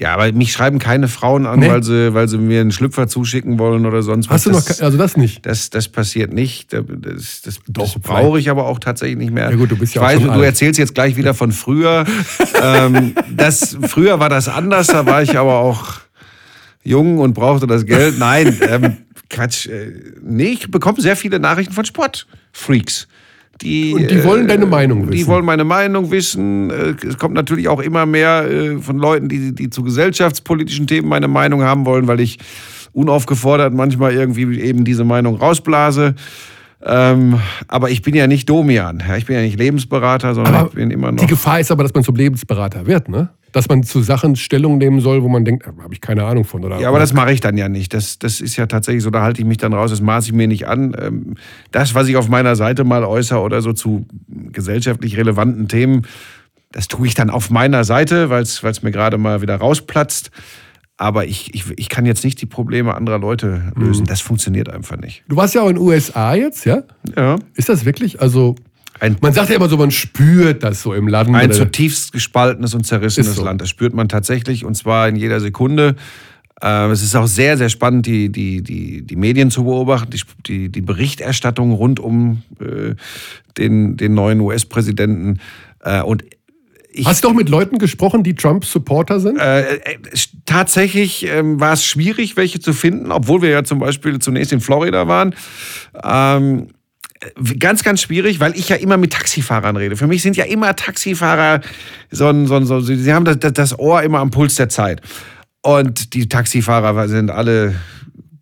Ja, aber mich schreiben keine Frauen an, Nee. weil, sie, weil sie mir einen Schlüpfer zuschicken wollen oder sonst was. Hast du noch, das, ke- also das nicht? das, das passiert nicht. Das, das, Doch, das brauche ich aber auch tatsächlich nicht mehr. Ja gut, du bist ich ja auch weiß, schon du alt. erzählst jetzt gleich wieder von früher. ähm, das, früher war das anders, da war ich aber auch jung und brauchte das Geld. Nein, ähm, Quatsch. Äh, nee, ich bekomme sehr viele Nachrichten von Sportfreaks. Die, Und die wollen deine Meinung Die wissen. wollen meine Meinung wissen. Äh, Es kommt natürlich auch immer mehr äh, von Leuten, die, die zu gesellschaftspolitischen Themen meine Meinung haben wollen, weil ich unaufgefordert manchmal irgendwie eben diese Meinung rausblase. Ähm, aber ich bin ja nicht Domian. Ich bin ja nicht Lebensberater, sondern Aber ich bin immer noch. Die Gefahr ist aber, dass man zum Lebensberater wird, ne? dass man zu Sachen Stellung nehmen soll, wo man denkt, äh, habe ich keine Ahnung von. Oder ja, aber das mache ich dann ja nicht. Das, das ist ja tatsächlich so, da halte ich mich dann raus, das maße ich mir nicht an. Ähm, das, was ich auf meiner Seite mal äußere oder so zu gesellschaftlich relevanten Themen, das tue ich dann auf meiner Seite, weil es mir gerade mal wieder rausplatzt. Aber ich, ich, ich kann jetzt nicht die Probleme anderer Leute lösen. Mhm. Das funktioniert einfach nicht. Du warst ja auch in den USA jetzt, ja? Ja. Ist das wirklich, also ein, man sagt ja immer so, man spürt das so im Land. Ein zutiefst gespaltenes und zerrissenes so. Land. Das spürt man tatsächlich und zwar in jeder Sekunde. Äh, es ist auch sehr, sehr spannend, die, die, die, die Medien zu beobachten, die, die, die Berichterstattung rund um äh, den, den neuen US-Präsidenten. Äh, und ich, Hast du auch mit Leuten gesprochen, die Trump-Supporter sind? Äh, äh, tatsächlich ähm, war es schwierig, welche zu finden, obwohl wir ja zum Beispiel zunächst in Florida waren. Ähm, ganz, ganz schwierig, weil ich ja immer mit Taxifahrern rede. Für mich sind ja immer Taxifahrer so ein, so ein, so, sie haben das, das Ohr immer am Puls der Zeit. Und die Taxifahrer sind alle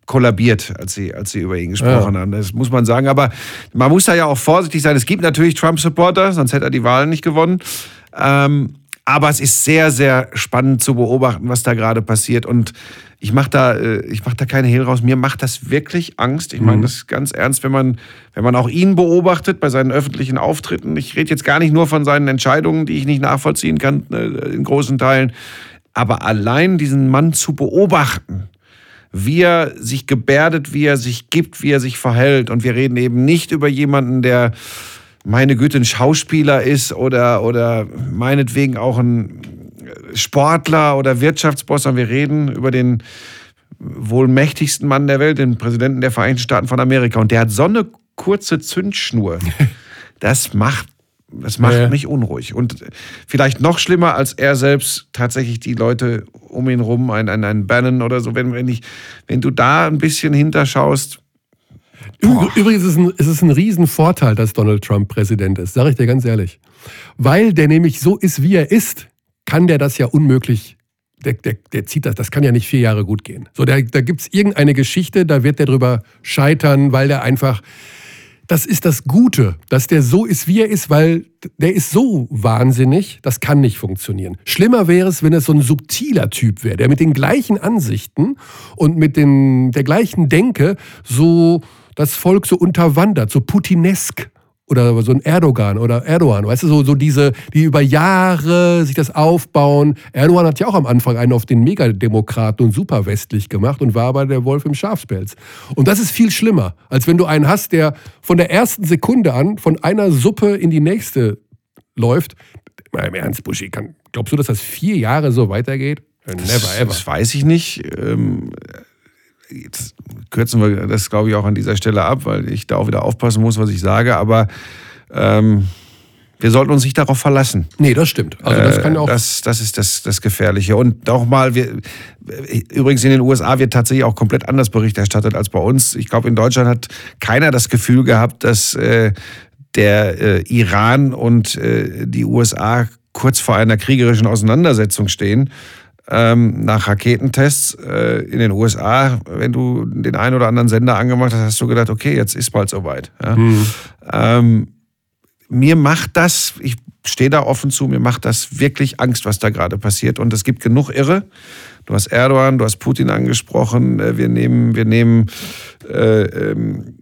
kollabiert, als sie, als sie über ihn gesprochen ja. haben. Das muss man sagen. Aber man muss da ja auch vorsichtig sein. Es gibt natürlich Trump-Supporter, sonst hätte er die Wahlen nicht gewonnen. Ähm, aber es ist sehr, sehr spannend zu beobachten, was da gerade passiert. Und ich mache da, äh, mach da keine Hehl raus. Mir macht das wirklich Angst. Ich meine mhm. das ganz ernst, wenn man, wenn man auch ihn beobachtet bei seinen öffentlichen Auftritten. Ich rede jetzt gar nicht nur von seinen Entscheidungen, die ich nicht nachvollziehen kann äh, in großen Teilen. Aber allein diesen Mann zu beobachten, wie er sich gebärdet, wie er sich gibt, wie er sich verhält. Und wir reden eben nicht über jemanden, der meine Güte, ein Schauspieler ist oder, oder meinetwegen auch ein Sportler oder Wirtschaftsboss, sondern wir reden über den wohl mächtigsten Mann der Welt, den Präsidenten der Vereinigten Staaten von Amerika. Und der hat so eine kurze Zündschnur. Das macht, das macht ja. mich unruhig. Und vielleicht noch schlimmer als er selbst tatsächlich die Leute um ihn rum, ein, ein, ein Bannon oder so, wenn, wenn, ich, wenn du da ein bisschen hinterschaust, Übrigens ist es, ein, ist es ein Riesenvorteil, dass Donald Trump Präsident ist, sage ich dir ganz ehrlich. Weil der nämlich so ist, wie er ist, kann der das ja unmöglich der, der, der, zieht das, das kann ja nicht vier Jahre gut gehen. So, der, da gibt es irgendeine Geschichte, da wird der drüber scheitern, weil der einfach, das ist das Gute, dass der so ist, wie er ist, weil der ist so wahnsinnig, das kann nicht funktionieren. Schlimmer wäre es, wenn es so ein subtiler Typ wäre, der mit den gleichen Ansichten und mit den, der gleichen Denke so das Volk so unterwandert, so putinesk oder so ein Erdogan oder Erdogan, weißt du, so, so diese, die über Jahre sich das aufbauen. Erdogan hat ja auch am Anfang einen auf den Megademokraten und superwestlich gemacht und war aber der Wolf im Schafspelz. Und das ist viel schlimmer, als wenn du einen hast, der von der ersten Sekunde an von einer Suppe in die nächste läuft. Mal im Ernst, Buschi, kann, glaubst du, dass das vier Jahre so weitergeht? Never ever. Das weiß ich nicht. Ähm, jetzt kürzen wir das, glaube ich, auch an dieser Stelle ab, weil ich da auch wieder aufpassen muss, was ich sage. Aber ähm, wir sollten uns nicht darauf verlassen. Nee, das stimmt. Also das kann auch. Das, das ist das, das Gefährliche. Und auch mal, wir, übrigens in den USA wird tatsächlich auch komplett anders Bericht erstattet als bei uns. Ich glaube, in Deutschland hat keiner das Gefühl gehabt, dass äh, der äh, Iran und äh, die USA kurz vor einer kriegerischen Auseinandersetzung stehen ähm, nach Raketentests äh, in den USA, wenn du den einen oder anderen Sender angemacht hast, hast du gedacht, okay, jetzt ist bald soweit. Ja? Mhm. Ähm, mir macht das, ich stehe da offen zu, mir macht das wirklich Angst, was da gerade passiert. Und es gibt genug Irre. Du hast Erdogan, du hast Putin angesprochen. Äh, wir nehmen, wir nehmen äh, ähm,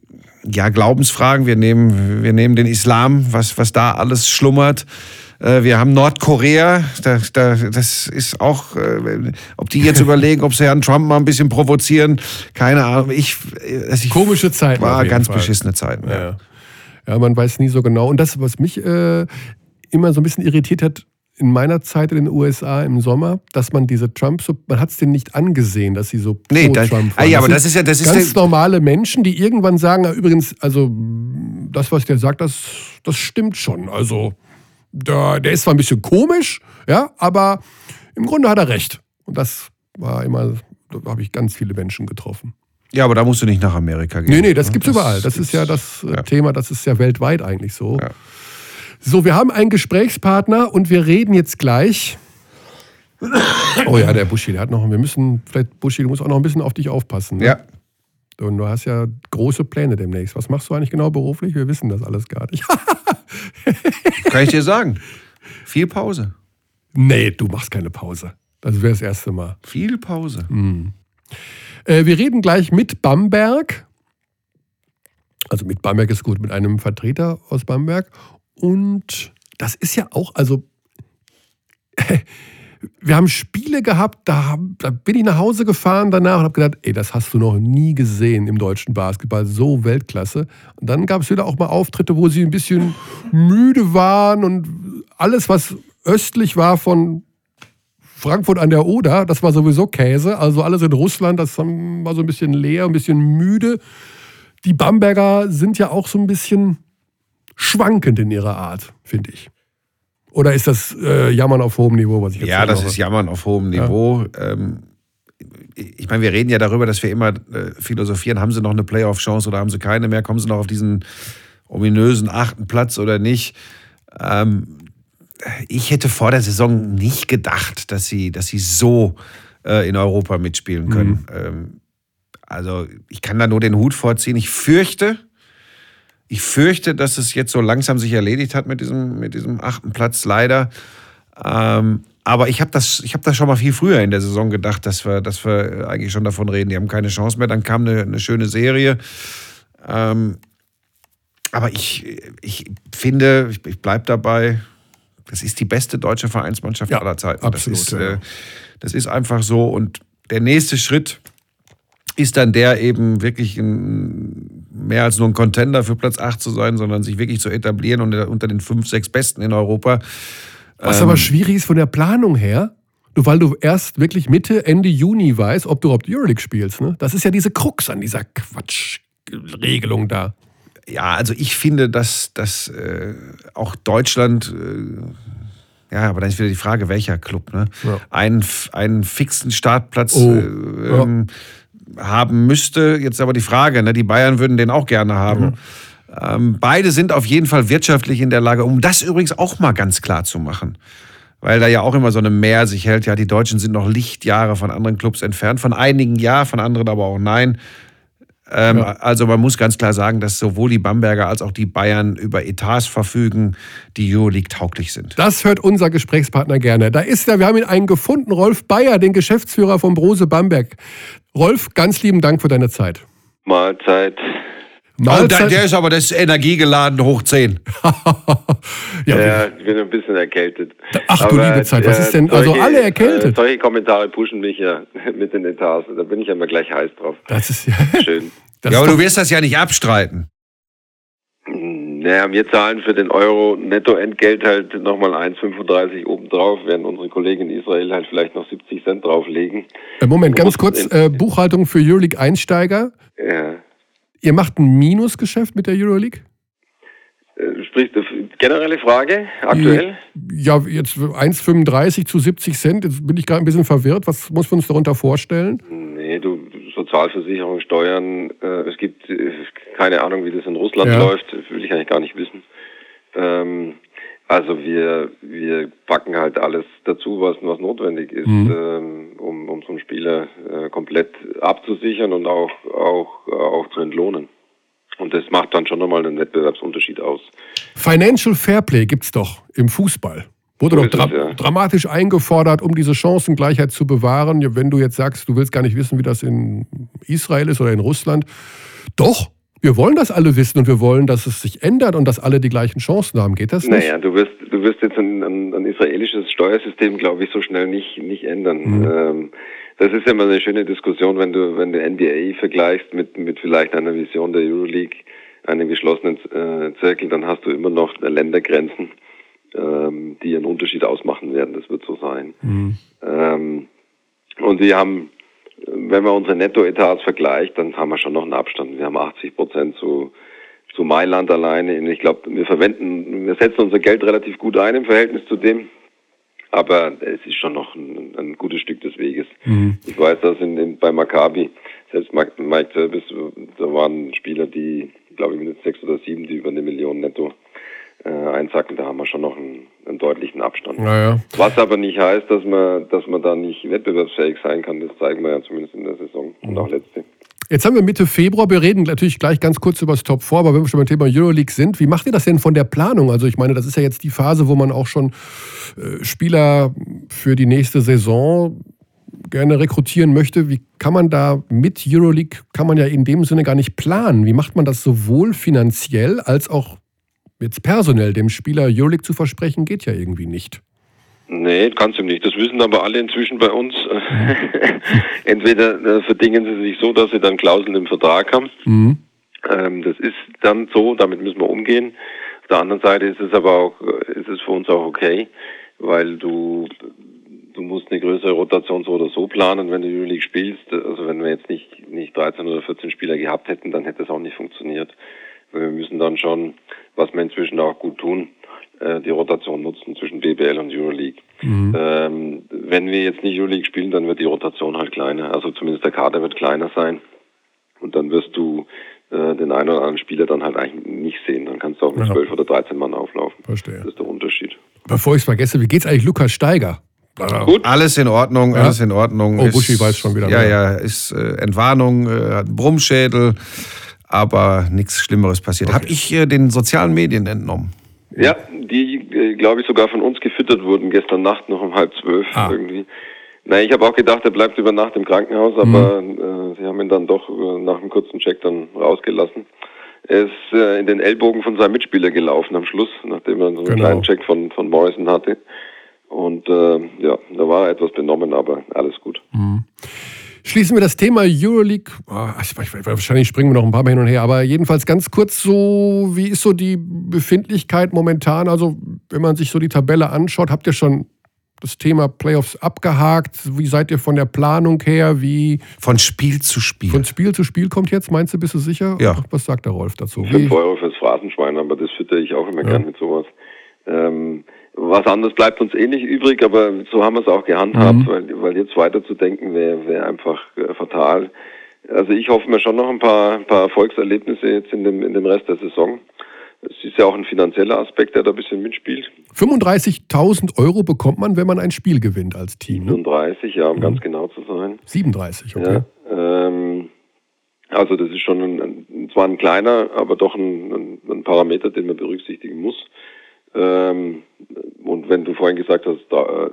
ja, Glaubensfragen, wir nehmen, wir nehmen den Islam, was, was da alles schlummert. Äh, wir haben Nordkorea, da, da, das ist auch, äh, ob die jetzt überlegen, ob sie Herrn Trump mal ein bisschen provozieren, keine Ahnung. Ich, also ich Komische Zeit. War ganz Fall. beschissene Zeiten. Ja. ja. man weiß nie so genau. Und das, was mich äh, immer so ein bisschen irritiert hat, in meiner Zeit in den USA im Sommer, dass man diese Trump, man hat es denen nicht angesehen, dass sie so nee, pro Trump waren. Ah, ja, aber das ist ja das ist ganz normale Menschen, die irgendwann sagen, übrigens, also das, was der sagt, das, das stimmt schon. Also der, der ist zwar ein bisschen komisch, ja, aber im Grunde hat er recht. Und das war immer, da habe ich ganz viele Menschen getroffen. Ja, aber da musst du nicht nach Amerika gehen. Nee, nee, das ne? gibt es überall. Das ist ja das äh, ja. Thema, das ist ja weltweit eigentlich so. Ja. So, wir haben einen Gesprächspartner und wir reden jetzt gleich. Oh ja, der Buschi, der hat noch, wir müssen, vielleicht Buschi, du musst auch noch ein bisschen auf dich aufpassen. Ne? Ja. Und du hast ja große Pläne demnächst. Was machst du eigentlich genau beruflich? Wir wissen das alles gar nicht. Kann ich dir sagen. Viel Pause. Nee, du machst keine Pause. Das wäre das erste Mal. Viel Pause. Mhm. Äh, wir reden gleich mit Bamberg. Also mit Bamberg ist gut, mit einem Vertreter aus Bamberg. Und das ist ja auch, also wir haben Spiele gehabt, da, da, bin ich nach Hause gefahren danach und habe gedacht, ey, das hast du noch nie gesehen im deutschen Basketball, so Weltklasse. Und dann gab es wieder auch mal Auftritte, wo sie ein bisschen müde waren und alles, was östlich war von Frankfurt an der Oder, das war sowieso Käse. Also alles in Russland, das war so ein bisschen leer, ein bisschen müde. Die Bamberger sind ja auch so ein bisschen schwankend in ihrer Art, finde ich. Oder ist das äh, Jammern auf hohem Niveau, was ich jetzt Ja, das ist Jammern auf hohem Niveau. Ja. Ähm, ich meine, wir reden ja darüber, dass wir immer äh, philosophieren, haben sie noch eine Playoff-Chance oder haben sie keine mehr? Kommen sie noch auf diesen ominösen achten Platz oder nicht? Ähm, ich hätte vor der Saison nicht gedacht, dass sie, dass sie so äh, in Europa mitspielen können. Mhm. Ähm, also ich kann da nur den Hut vorziehen. Ich fürchte, ich fürchte, dass es jetzt so langsam sich erledigt hat mit diesem, mit diesem achten Platz, leider. Ähm, aber ich habe das, hab das schon mal viel früher in der Saison gedacht, dass wir, dass wir eigentlich schon davon reden, die haben keine Chance mehr. Dann kam eine, eine schöne Serie. Ähm, aber ich, ich finde, ich, ich bleibe dabei, das ist die beste deutsche Vereinsmannschaft ja, aller Zeiten. Absolut, das, ist, äh, das ist einfach so. Und der nächste Schritt ist dann der eben wirklich ein, mehr als nur ein Contender für Platz 8 zu sein, sondern sich wirklich zu etablieren und unter den fünf, sechs Besten in Europa. Was ähm, aber schwierig ist von der Planung her, weil du erst wirklich Mitte, Ende Juni weißt, ob du überhaupt Euroleague spielst. Ne? Das ist ja diese Krux an dieser Quatschregelung da. Ja, also ich finde, dass, dass äh, auch Deutschland, äh, ja, aber dann ist wieder die Frage, welcher Club, ne? Ja. Einen, einen fixen Startplatz oh. äh, ähm, ja. Haben müsste. Jetzt aber die Frage, ne? die Bayern würden den auch gerne haben. Mhm. Ähm, beide sind auf jeden Fall wirtschaftlich in der Lage, um das übrigens auch mal ganz klar zu machen. Weil da ja auch immer so eine Mehr sich hält, ja, die Deutschen sind noch Lichtjahre von anderen Clubs entfernt, von einigen ja, von anderen aber auch nein. Ähm, ja. Also man muss ganz klar sagen, dass sowohl die Bamberger als auch die Bayern über Etats verfügen, die Euroleague tauglich sind. Das hört unser Gesprächspartner gerne. Da ist er, wir haben ihn einen gefunden, Rolf Bayer, den Geschäftsführer von Brose Bamberg. Rolf, ganz lieben Dank für deine Zeit. Mahlzeit. Mahlzeit. Oh, der ist aber das energiegeladen hoch 10. ja, ja, ich bin ein bisschen erkältet. Ach aber, du liebe Zeit, was ist denn? Also alle erkältet. Äh, solche Kommentare pushen mich ja mit den Etats. Da bin ich ja immer gleich heiß drauf. Das ist ja schön. Das ja, aber du wirst das ja nicht abstreiten. Naja, wir zahlen für den Euro Nettoentgelt halt nochmal 1,35 obendrauf, während unsere Kollegen in Israel halt vielleicht noch 70 Cent drauflegen. Äh, Moment, ganz kurz, äh, Buchhaltung für Euroleague-Einsteiger. Ja. Ihr macht ein Minusgeschäft mit der Euroleague? Äh, sprich, generelle Frage, aktuell? Ja, jetzt 1,35 zu 70 Cent. Jetzt bin ich gerade ein bisschen verwirrt. Was muss man uns darunter vorstellen? Nee, du, Sozialversicherung, Steuern, äh, es gibt äh, keine Ahnung, wie das in Russland ja. läuft, will ich eigentlich gar nicht wissen. Ähm, also wir, wir packen halt alles dazu, was, was notwendig ist, mhm. ähm, um, um so einen Spieler äh, komplett abzusichern und auch, auch, auch zu entlohnen. Und das macht dann schon nochmal einen Wettbewerbsunterschied aus. Financial Fairplay gibt es doch im Fußball. Wurde so doch dra es, ja. dramatisch eingefordert, um diese Chancengleichheit zu bewahren. Wenn du jetzt sagst, du willst gar nicht wissen, wie das in Israel ist oder in Russland. Doch, wir wollen das alle wissen und wir wollen, dass es sich ändert und dass alle die gleichen Chancen haben. Geht das nicht? Naja, du wirst, du wirst jetzt ein, ein, ein israelisches Steuersystem, glaube ich, so schnell nicht, nicht ändern. Mhm. Ähm, das ist ja immer eine schöne Diskussion, wenn du, wenn du NBA vergleichst mit, mit vielleicht einer Vision der Euroleague, einem geschlossenen äh, Zirkel, dann hast du immer noch Ländergrenzen, ähm, die einen Unterschied ausmachen werden. Das wird so sein. Mhm. Ähm, und sie haben wenn man unsere Nettoetats vergleicht, dann haben wir schon noch einen Abstand. Wir haben 80 Prozent zu, zu Mailand alleine. Ich glaube, wir verwenden, wir setzen unser Geld relativ gut ein im Verhältnis zu dem. Aber es ist schon noch ein, ein gutes Stück des Weges. Mhm. Ich weiß, dass in, in, bei Maccabi, selbst Mike Service, da waren Spieler, die, glaube ich, mit sechs oder sieben, die über eine Million netto äh, einsacken, da haben wir schon noch einen, einen deutlichen Abstand. Naja. Was aber nicht heißt, dass man, dass man da nicht wettbewerbsfähig sein kann, das zeigen wir ja zumindest in der Saison und auch letzte. Jetzt haben wir Mitte Februar, wir reden natürlich gleich ganz kurz über das Top 4, aber wenn wir schon beim Thema Euroleague sind, wie macht ihr das denn von der Planung? Also ich meine, das ist ja jetzt die Phase, wo man auch schon äh, Spieler für die nächste Saison gerne rekrutieren möchte, wie kann man da mit Euroleague, kann man ja in dem Sinne gar nicht planen. Wie macht man das sowohl finanziell als auch jetzt personell? Dem Spieler Euroleague zu versprechen, geht ja irgendwie nicht. Nee, kannst du nicht. Das wissen aber alle inzwischen bei uns. Entweder äh, verdingen sie sich so, dass sie dann Klauseln im Vertrag haben. Mhm. Ähm, das ist dann so, damit müssen wir umgehen. Auf der anderen Seite ist es aber auch, äh, ist es für uns auch okay, weil du, du musst eine größere Rotation so oder so planen, wenn du Euroleague spielst. Also wenn wir jetzt nicht, nicht 13 oder 14 Spieler gehabt hätten, dann hätte es auch nicht funktioniert. Wir müssen dann schon, was wir inzwischen auch gut tun, äh, die Rotation nutzen zwischen BBL und Euroleague. Mhm. Ähm, wenn wir jetzt nicht Euroleague spielen, dann wird die Rotation halt kleiner. Also zumindest der Kader wird kleiner sein. Und dann wirst du äh, den einen oder anderen Spieler dann halt eigentlich nicht sehen. Dann kannst du auch mit ja. 12 oder 13 Mann auflaufen. Verstehe. Das ist der Unterschied. Bevor ich es vergesse, wie geht's eigentlich Lukas Steiger? Gut. Alles in Ordnung, ja? alles in Ordnung. Oh, Buschi weiß schon wieder. Ja, mehr. ja, ist äh, Entwarnung, äh, hat einen Brummschädel, aber nichts Schlimmeres passiert. Okay. Habe ich äh, den sozialen Medien entnommen. Ja, die, äh, glaube ich, sogar von uns gefüttert wurden gestern Nacht noch um halb zwölf ah. irgendwie. Nein, ich habe auch gedacht, er bleibt über Nacht im Krankenhaus, mhm. aber mhm. äh, sie haben ihn dann doch äh, nach einem kurzen Check dann rausgelassen. Er ist äh, in den Ellbogen von seinem Mitspieler gelaufen am Schluss, nachdem er so einen genau. kleinen Check von, von Morrison hatte. Und äh, ja, da war er etwas benommen, aber alles gut. Mhm. Schließen wir das Thema Euroleague. Oh, wahrscheinlich springen wir noch ein paar Mal hin und her, aber jedenfalls ganz kurz so, wie ist so die Befindlichkeit momentan? Also, wenn man sich so die Tabelle anschaut, habt ihr schon das Thema Playoffs abgehakt? Wie seid ihr von der Planung her? Wie von Spiel zu Spiel. Von Spiel zu Spiel kommt jetzt, meinst du, bist du sicher? Ja. Was sagt der Rolf dazu? 5 Euro fürs Phrasenschwein, aber das fütter ich auch immer ja. gern mit sowas. Ähm, was anderes bleibt uns eh nicht übrig, aber so haben wir es auch gehandhabt, mhm. weil, weil jetzt weiterzudenken wäre wär einfach äh, fatal. Also ich hoffe mir schon noch ein paar, ein paar Erfolgserlebnisse jetzt in dem, in dem Rest der Saison. Es ist ja auch ein finanzieller Aspekt, der da ein bisschen mitspielt. 35.000 Euro bekommt man, wenn man ein Spiel gewinnt als Team. Ne? 37, ja, um mhm. ganz genau zu sein. 37, okay. Ja, ähm, also das ist schon ein, ein, zwar ein kleiner, aber doch ein, ein, Parameter, den man berücksichtigen muss. Ähm, und wenn du vorhin gesagt hast, da, äh,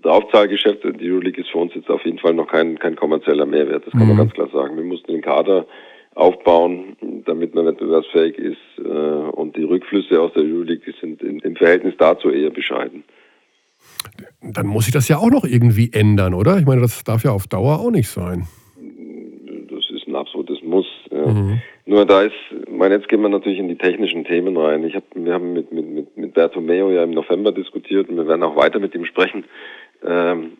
Draufzahlgeschäft, die Euroleague ist für uns jetzt auf jeden Fall noch kein, kein kommerzieller Mehrwert, das kann mhm. man ganz klar sagen. Wir mussten den Kader aufbauen, damit man wettbewerbsfähig ist äh, und die Rückflüsse aus der Euroleague, sind in, im Verhältnis dazu eher bescheiden. Dann muss sich das ja auch noch irgendwie ändern, oder? Ich meine, das darf ja auf Dauer auch nicht sein. Das ist ein absolutes Muss. Ja. Mhm. Nur da ist, meine, jetzt gehen wir natürlich in die technischen Themen rein. Ich hab, wir haben mit, mit, mit, mit Bertomeo ja im November diskutiert und wir werden auch weiter mit ihm sprechen. Ähm,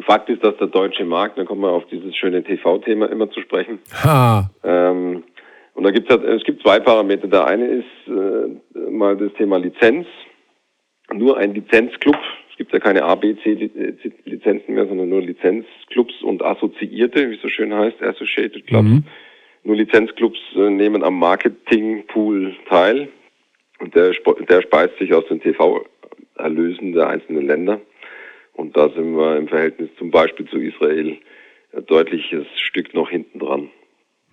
Fakt ist, dass der deutsche Markt, dann kommen wir auf dieses schöne TV-Thema immer zu sprechen. Ha. Ähm, und da gibt es, es gibt zwei Parameter. Der eine ist äh, mal das Thema Lizenz. Nur ein Lizenzclub. Es gibt ja keine A, B, C Lizenzen mehr, sondern nur Lizenzclubs und Assoziierte, wie es so schön heißt, Associated Clubs. Mhm. Nur Lizenzclubs äh, nehmen am Marketingpool teil und der, der speist sich aus den TV-Erlösen der einzelnen Länder. Und da sind wir im Verhältnis zum Beispiel zu Israel ein deutliches Stück noch hinten dran.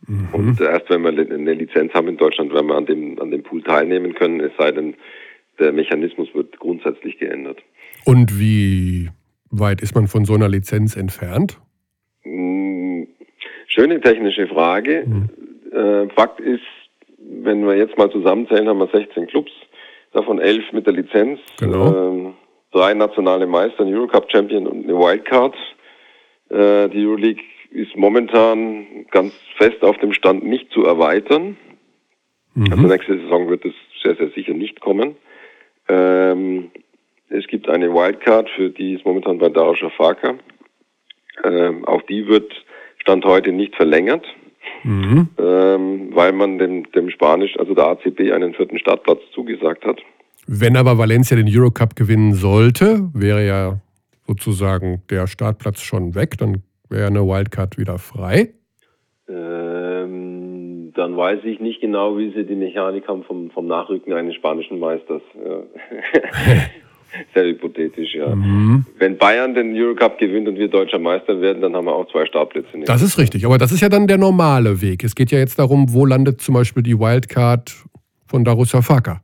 Mhm. Und erst wenn wir eine Lizenz haben in Deutschland, werden wir an dem, an dem Pool teilnehmen können, es sei denn, der Mechanismus wird grundsätzlich geändert. Und wie weit ist man von so einer Lizenz entfernt? Schöne technische Frage. Mhm. Äh, Fakt ist, wenn wir jetzt mal zusammenzählen, haben wir 16 Clubs, davon 11 mit der Lizenz, genau. äh, drei nationale Meister, ein Eurocup-Champion und eine Wildcard. Äh, die Euroleague ist momentan ganz fest auf dem Stand, nicht zu erweitern. Mhm. Also nächste Saison wird es sehr, sehr sicher nicht kommen. Ähm, es gibt eine Wildcard, für die ist momentan bei Darusha Faka. Ähm, auch die wird Stand heute nicht verlängert, mhm. ähm, weil man dem, dem Spanisch, also der ACB, einen vierten Startplatz zugesagt hat. Wenn aber Valencia den Eurocup gewinnen sollte, wäre ja sozusagen der Startplatz schon weg, dann wäre eine Wildcard wieder frei. Ähm, dann weiß ich nicht genau, wie sie die Mechanik haben vom, vom Nachrücken eines spanischen Meisters. Ja. Sehr hypothetisch, ja. Mhm. Wenn Bayern den Eurocup gewinnt und wir deutscher Meister werden, dann haben wir auch zwei Startplätze. Das ist richtig, aber das ist ja dann der normale Weg. Es geht ja jetzt darum, wo landet zum Beispiel die Wildcard von Darussafaka.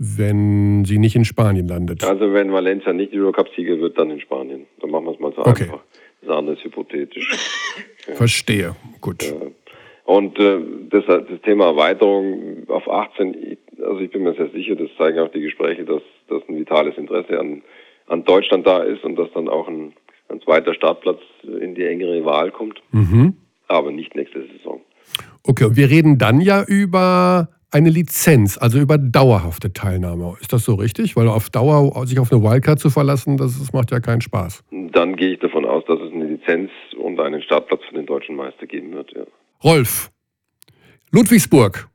wenn sie nicht in Spanien landet. Also wenn Valencia nicht Eurocup-Sieger wird, dann in Spanien. Dann machen wir es mal so Okay. einfach. Das andere ist hypothetisch. Verstehe. Gut. Und äh, das, das Thema Erweiterung auf 18, ich- also ich bin mir sehr sicher, das zeigen auch die Gespräche, dass, dass ein vitales Interesse an, an Deutschland da ist und dass dann auch ein, ein zweiter Startplatz in die engere Wahl kommt. Mhm. Aber nicht nächste Saison. Okay, und wir reden dann ja über eine Lizenz, also über dauerhafte Teilnahme. Ist das so richtig? Weil auf Dauer sich auf eine Wildcard zu verlassen, das, das macht ja keinen Spaß. Dann gehe ich davon aus, dass es eine Lizenz und einen Startplatz für den deutschen Meister geben wird. Ja. Rolf, Ludwigsburg,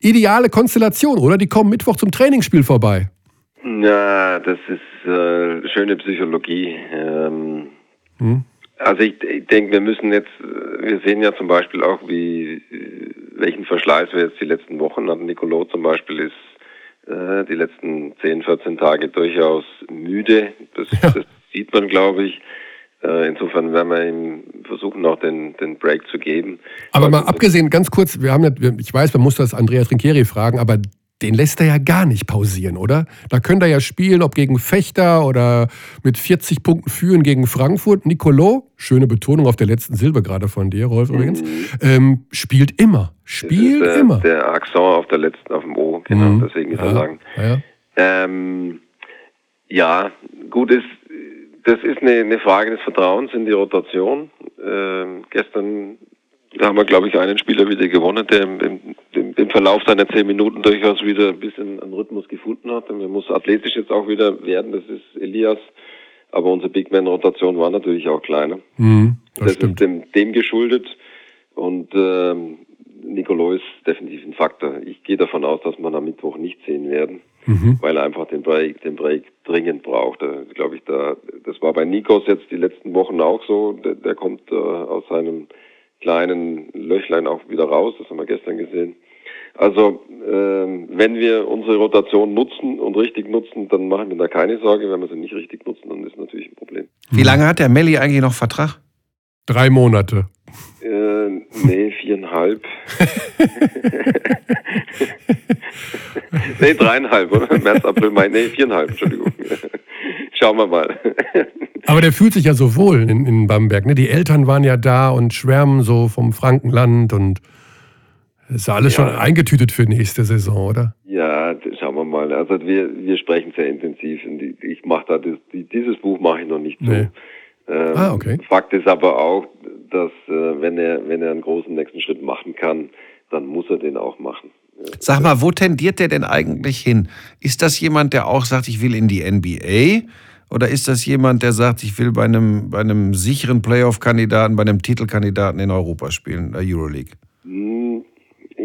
ideale Konstellation, oder? Die kommen Mittwoch zum Trainingsspiel vorbei. Ja, das ist äh, schöne Psychologie. Ähm, Hm? Also ich, ich denke, wir müssen jetzt, wir sehen ja zum Beispiel auch, wie welchen Verschleiß wir jetzt die letzten Wochen hatten. Nicolo zum Beispiel ist äh, die letzten 10, 14 Tage durchaus müde. Das, das sieht man, glaube ich. Äh, insofern werden wir ihm versuchen, auch den, den Break zu geben. Aber mal abgesehen, ganz kurz, wir haben ja, ich weiß, man muss das Andrea Trinchieri fragen, aber den lässt er ja gar nicht pausieren, oder? Da könnte er ja spielen, ob gegen Fechter oder mit 40 Punkten führen gegen Frankfurt. Nicolo, schöne Betonung auf der letzten Silbe gerade von dir, Rolf übrigens, ähm, spielt immer. Spielt ist, äh, immer. Der Accent auf der letzten, auf dem O, genau, Mhm. deswegen ist er Ja, lang. ja, ja. Ähm, ja, gut, ist, das ist eine, eine Frage des Vertrauens in die Rotation. Ähm, gestern haben wir, glaube ich, einen Spieler wieder gewonnen, der im, im, im Verlauf seiner zehn Minuten durchaus wieder ein bisschen einen Rhythmus gefunden hat. Und er muss athletisch jetzt auch wieder werden, das ist Elias. Aber unsere Big Man-Rotation war natürlich auch kleiner. Mhm, das, Das, stimmt. ist dem, dem geschuldet. Und ähm, Nicolo ist definitiv ein Faktor. Ich gehe davon aus, dass man am Mittwoch nicht sehen werden, Mhm. weil er einfach den Break, den Break dringend braucht. Da, glaube ich, da, das war bei Nikos jetzt die letzten Wochen auch so. Der, der kommt äh, aus seinem kleinen Löchlein auch wieder raus. Das haben wir gestern gesehen. Also ähm, wenn wir unsere Rotation nutzen und richtig nutzen, dann machen wir da keine Sorge. Wenn wir sie nicht richtig nutzen, dann ist natürlich ein Problem. Wie lange hat der Melli eigentlich noch Vertrag? Drei Monate. Äh, nee, viereinhalb. nee, dreieinhalb, oder? März, April, Mai. Nee, viereinhalb, Entschuldigung. Schauen wir mal. Aber der fühlt sich ja so wohl in, in Bamberg. Ne? Die Eltern waren ja da und schwärmen so vom Frankenland und ist ja alles Ja. schon eingetütet für nächste Saison, oder? ja, das schauen wir mal. Also wir, wir sprechen sehr intensiv. Ich mache da das, die, dieses Buch mache ich noch nicht so. Nee. Ähm, Ah, okay. Fakt ist aber auch, dass äh, wenn er wenn er einen großen nächsten Schritt machen kann, dann muss er den auch machen. Sag mal, wo tendiert der denn eigentlich hin? Ist das jemand, der auch sagt, ich will in die NBA? Oder ist das jemand, der sagt, ich will bei einem, bei einem sicheren Playoff-Kandidaten, bei einem Titelkandidaten in Europa spielen, der Euroleague?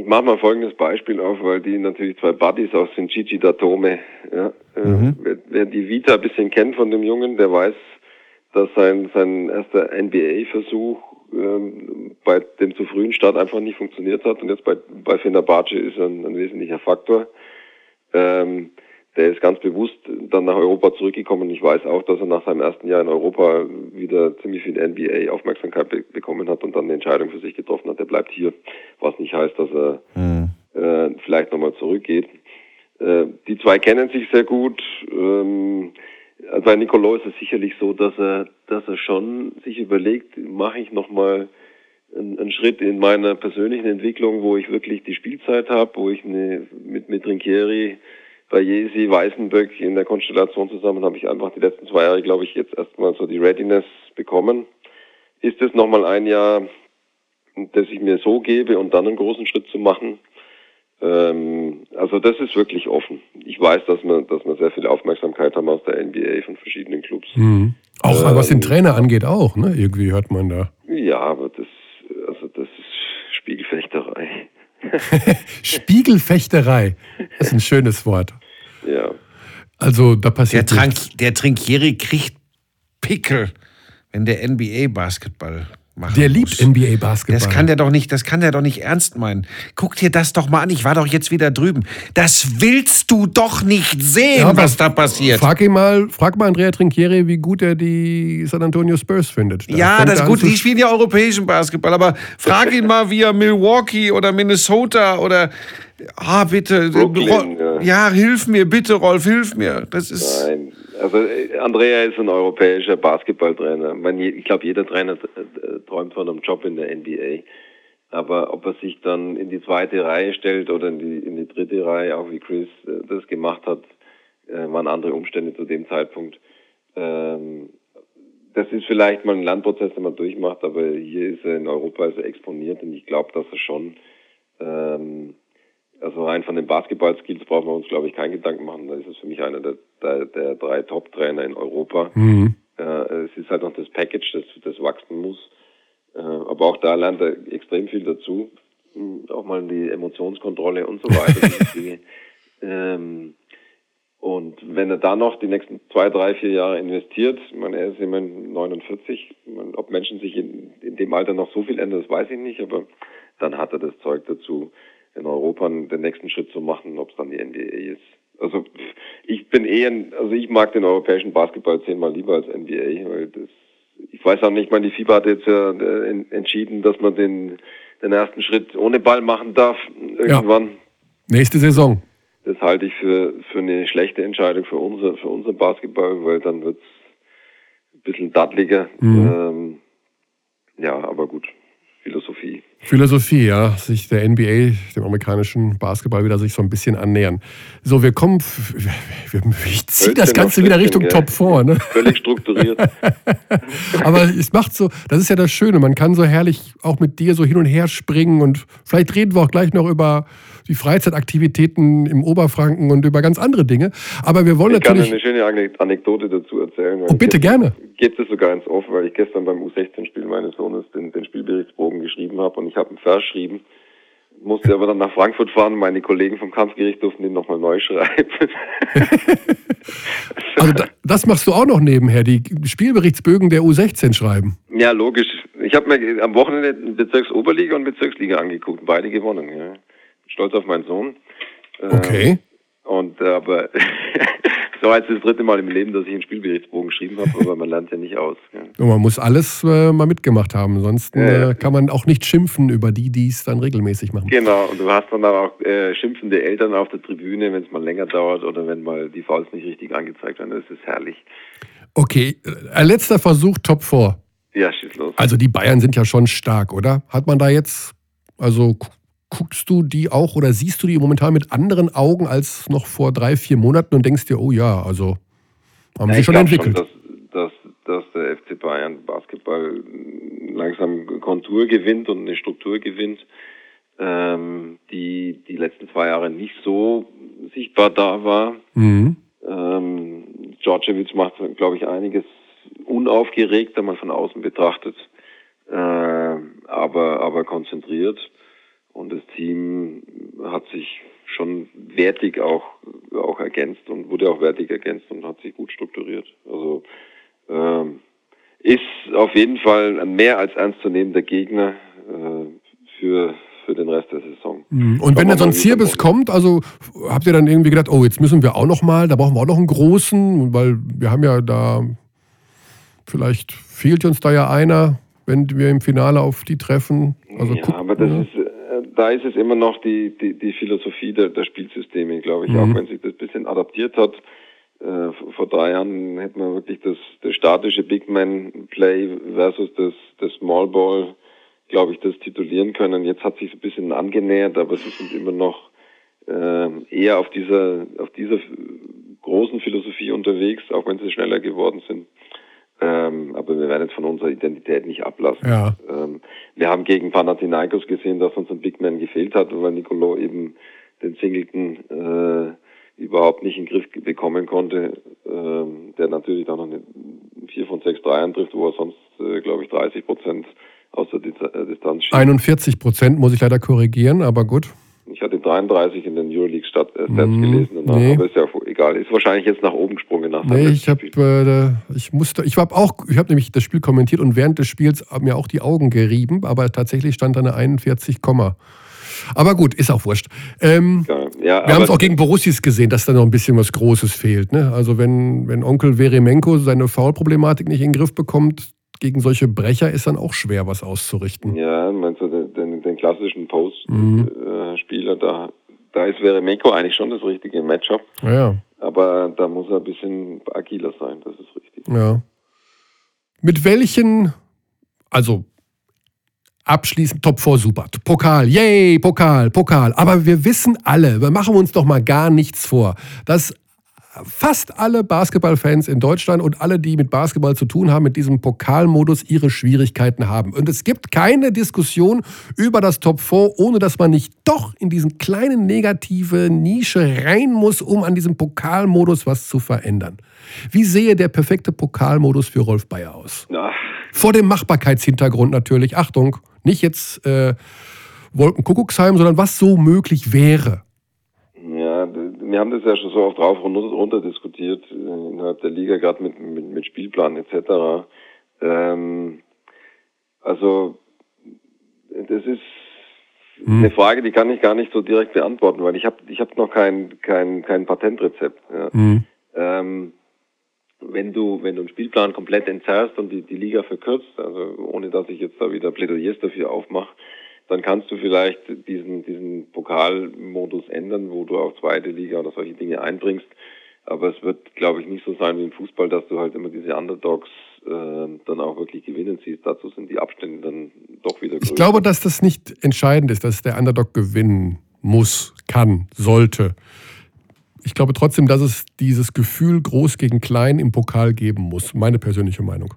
Ich mache mal folgendes Beispiel auf, weil die natürlich zwei Buddies aus sind, Gigi Datome. Ja, äh, Mhm. wer, wer die Vita ein bisschen kennt von dem Jungen, der weiß, dass sein, sein erster NBA-Versuch ähm, bei dem zu frühen Start einfach nicht funktioniert hat. Und jetzt bei, bei Fenerbahce ist er ein, ein wesentlicher Faktor. Ähm, der ist ganz bewusst dann nach Europa zurückgekommen. Ich weiß auch, dass er nach seinem ersten Jahr in Europa wieder ziemlich viel NBA-Aufmerksamkeit be bekommen hat und dann eine Entscheidung für sich getroffen hat. Er bleibt hier, was nicht heißt, dass er Hm. äh, vielleicht nochmal zurückgeht. Äh, die zwei kennen sich sehr gut. Ähm, bei Nicolo ist es sicherlich so, dass er, dass er schon sich überlegt, mache ich nochmal einen, einen Schritt in meiner persönlichen Entwicklung, wo ich wirklich die Spielzeit habe, wo ich eine, mit, mit Trinkieri, Bayesi, Weißenböck in der Konstellation zusammen habe ich einfach die letzten zwei Jahre, glaube ich, jetzt erstmal so die Readiness bekommen. Ist es nochmal ein Jahr, das ich mir so gebe und dann einen großen Schritt zu machen? Ähm, also das ist wirklich offen. Ich weiß, dass wir, dass wir sehr viel Aufmerksamkeit haben aus der NBA von verschiedenen Clubs. Mhm. Auch Ähm, was den Trainer angeht, auch, ne? Irgendwie hört man da. Ja, aber das, also das ist Spiegelfechterei. Spiegelfechterei. Das ist ein schönes Wort. Ja. Also da Der, passiert Trank, nichts. der Trinkieri kriegt Pickel, wenn der NBA-Basketball macht. Der liebt NBA-Basketball. Das kann der doch nicht, das kann der doch nicht ernst meinen. Guck dir das doch mal an, ich war doch jetzt wieder drüben. Das willst du doch nicht sehen, Ja, was da passiert. Frag ihn mal, frag mal Andrea Trinchieri, wie gut er die San Antonio Spurs findet. Da Ja, das ist gut, die spielen ja europäischen Basketball, aber frag ihn mal, wie er Milwaukee oder Minnesota oder Ah, bitte. Brooklyn, Rolf, ja. ja. hilf mir, bitte, Rolf, hilf mir. Das ist. Nein, also äh, Andrea ist ein europäischer Basketballtrainer. Ich glaube, jeder Trainer äh, träumt von einem Job in der NBA. Aber ob er sich dann in die zweite Reihe stellt oder in die, in die dritte Reihe, auch wie Chris äh, das gemacht hat, äh, waren andere Umstände zu dem Zeitpunkt. Ähm, das ist vielleicht mal ein Lernprozess, den man durchmacht, aber hier ist er in Europa also exponiert und ich glaube, dass er schon, ähm, also rein von den Basketball-Skills brauchen wir uns, glaube ich, keinen Gedanken machen. Da ist es für mich einer der, der, der drei Top-Trainer in Europa. Mhm. Äh, es ist halt noch das Package, das, das wachsen muss. Äh, aber auch da lernt er extrem viel dazu. Hm, Auch mal die Emotionskontrolle und so weiter. ähm, und wenn er da noch die nächsten zwei, drei, vier Jahre investiert, ich meine, er ist immerhin 49, ich meine, ob Menschen sich in, in dem Alter noch so viel ändern, das weiß ich nicht, aber dann hat er das Zeug dazu, in Europa den nächsten Schritt zu machen, ob es dann die NBA ist. Also ich bin eher, also ich mag den europäischen Basketball zehnmal lieber als NBA, weil das, ich weiß auch nicht, ich meine, die FIBA hat jetzt ja äh, en- entschieden, dass man den, den ersten Schritt ohne Ball machen darf, irgendwann. Nächste Saison. Das halte ich für, für eine schlechte Entscheidung für unser, für unser Basketball, weil dann wird's ein bisschen dattliger. Ähm, ja, aber gut. Philosophie. Ja, sich der NBA, dem amerikanischen Basketball wieder sich so ein bisschen annähern. So, wir kommen, wir- ich ziehe das Ganze wieder Richtung gell? Top 4, ne? Völlig strukturiert. Aber es macht so, das ist ja das Schöne, man kann so herrlich auch mit dir so hin und her springen und vielleicht reden wir auch gleich noch über die Freizeitaktivitäten im Oberfranken und über ganz andere Dinge. Aber wir wollen Ich kann natürlich. eine schöne Ane- Anekdote dazu erzählen. Oh, bitte ich gerne. Geht es sogar ins Off, weil ich gestern beim U16-Spiel meines Sohnes den, den Spielberichtsbogen geschrieben habe und ich habe einen Vers geschrieben, musste aber dann nach Frankfurt fahren. Meine Kollegen vom Kampfgericht durften den nochmal neu schreiben. Also da, das machst du auch noch nebenher, die Spielberichtsbögen der U16 schreiben. Ja, logisch. Ich habe mir am Wochenende Bezirksoberliga und Bezirksliga angeguckt, beide gewonnen. Ja. Stolz auf meinen Sohn. Ähm, Okay. Und äh, aber so jetzt das dritte Mal im Leben, dass ich einen Spielberichtsbogen geschrieben habe, aber man lernt ja nicht aus. Ja. Und man muss alles äh, mal mitgemacht haben, sonst äh, kann man auch nicht schimpfen über die, die es dann regelmäßig machen. Genau, und du hast dann auch äh, schimpfende Eltern auf der Tribüne, wenn es mal länger dauert oder wenn mal die Fouls nicht richtig angezeigt werden. Das ist herrlich. Okay, äh, letzter Versuch, Top 4. Ja, schieß los. Also die Bayern sind ja schon stark, oder? Hat man da jetzt, also guckst du die auch oder siehst du die momentan mit anderen Augen als noch vor drei, vier Monaten und denkst dir, oh ja, also haben Ja, sie schon entwickelt. dass, dass, dass der FC Bayern Basketball langsam Kontur gewinnt und eine Struktur gewinnt, ähm, die die letzten zwei Jahre nicht so sichtbar da war. mhm. Ähm, Djordjevic macht, glaube ich, einiges unaufgeregt, wenn man von außen betrachtet, äh, aber, aber konzentriert. Und das Team hat sich schon wertig auch, auch ergänzt und wurde auch wertig ergänzt und hat sich gut strukturiert. Also ähm, ist auf jeden Fall ein mehr als ernstzunehmender Gegner äh, für, für den Rest der Saison. Mhm. Und wenn Schauen da wir so ein Zirbis kommt, also habt ihr dann irgendwie gedacht, oh, jetzt müssen wir auch noch mal, da brauchen wir auch noch einen großen, weil wir haben ja da, vielleicht fehlt uns da ja einer, wenn wir im Finale auf die treffen. Also ja, guck- aber das ja. ist, äh, da ist es immer noch die, die, die Philosophie der, der Spielsysteme, glaube ich, Mhm. auch wenn sich das ein bisschen adaptiert hat. Äh, vor drei Jahren hätte man wirklich das, das statische Big Man Play versus das, das Small Ball, glaube ich, das titulieren können. Jetzt hat sich ein bisschen angenähert, aber sie sind immer noch äh, eher auf dieser, auf dieser großen Philosophie unterwegs, auch wenn sie schneller geworden sind. Ähm, aber wir werden jetzt von unserer Identität nicht ablassen. Ja. Ähm, wir haben gegen Panathinaikos gesehen, dass uns ein Big Man gefehlt hat, weil Nicolo eben den Singleton äh, überhaupt nicht in den Griff bekommen konnte, ähm, der natürlich dann noch eine 4 von 6 Dreiern trifft, wo er sonst, äh, glaube ich, 30 Prozent aus der äh, Distanz schießt. 41 Prozent muss ich leider korrigieren, aber gut. Ich hatte 33 in den Euroleague Stat äh, Stats Mm, gelesen, danach, nee. aber ist ja egal. Ist wahrscheinlich jetzt nach oben gesprungen nach Nee, ich habe, äh, ich musste, ich habe auch, ich habe nämlich das Spiel kommentiert und während des Spiels mir auch die Augen gerieben, aber tatsächlich stand da eine 41, Komma. aber gut, ist auch wurscht. Ähm, Ja, ja, wir haben es auch gegen Borussis gesehen, dass da noch ein bisschen was Großes fehlt. Ne? Also wenn, wenn Onkel Veremenko seine Foul-Problematik nicht in den Griff bekommt, gegen solche Brecher ist dann auch schwer, was auszurichten. Ja, meinst du den, den, den klassischen Mhm. Post-Spieler, da, da ist Veremeko eigentlich schon das richtige Matchup. Ja. Aber da muss er ein bisschen agiler sein, das ist richtig. Ja. Mit welchen, also abschließend Top 4 super. Pokal, yay, Pokal, Pokal. Aber wir wissen alle, wir machen uns doch mal gar nichts vor, dass fast alle Basketballfans in Deutschland und alle, die mit Basketball zu tun haben, mit diesem Pokalmodus ihre Schwierigkeiten haben. Und es gibt keine Diskussion über das Top 4, ohne dass man nicht doch in diesen kleinen negative Nische rein muss, um an diesem Pokalmodus was zu verändern. Wie sehe der perfekte Pokalmodus für Rolf Bayer aus? Vor dem Machbarkeitshintergrund natürlich. Achtung, nicht jetzt äh, Wolkenkuckucksheim, sondern was so möglich wäre. Wir haben das ja schon so oft drauf und runter diskutiert äh, innerhalb der Liga, gerade mit, mit, mit Spielplan etc. Ähm, also das ist eine Frage, die kann ich gar nicht so direkt beantworten, weil ich habe ich hab noch kein, kein, kein Patentrezept. Ja. Hm. Ähm, wenn du, wenn du einen Spielplan komplett entzerrst und die, die Liga verkürzt, also ohne dass ich jetzt da wieder Plädoyers dafür aufmache, dann kannst du vielleicht diesen, diesen Pokalmodus ändern, wo du auch zweite Liga oder solche Dinge einbringst. Aber es wird, glaube ich, nicht so sein wie im Fußball, dass du halt immer diese Underdogs äh, dann auch wirklich gewinnen siehst. Dazu sind die Abstände dann doch wieder größer. Ich glaube, dass das nicht entscheidend ist, dass der Underdog gewinnen muss, kann, sollte. Ich glaube trotzdem, dass es dieses Gefühl groß gegen klein im Pokal geben muss. Meine persönliche Meinung.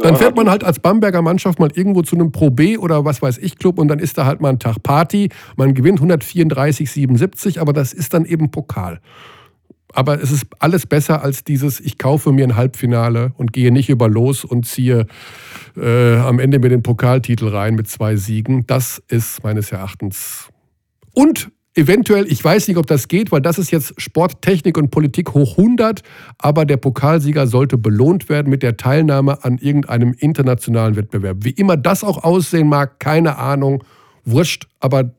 Dann fährt man halt als Bamberger Mannschaft mal irgendwo zu einem Pro B oder was weiß ich Club und dann ist da halt mal ein Tag Party. Man gewinnt 134, 77, aber das ist dann eben Pokal. Aber es ist alles besser als dieses, ich kaufe mir ein Halbfinale und gehe nicht über los und ziehe äh, am Ende mir den Pokaltitel rein mit zwei Siegen. Das ist meines Erachtens. Und eventuell, ich weiß nicht, ob das geht, weil das ist jetzt Sport, Technik und Politik hoch 100, aber der Pokalsieger sollte belohnt werden mit der Teilnahme an irgendeinem internationalen Wettbewerb. Wie immer das auch aussehen mag, keine Ahnung, wurscht, aber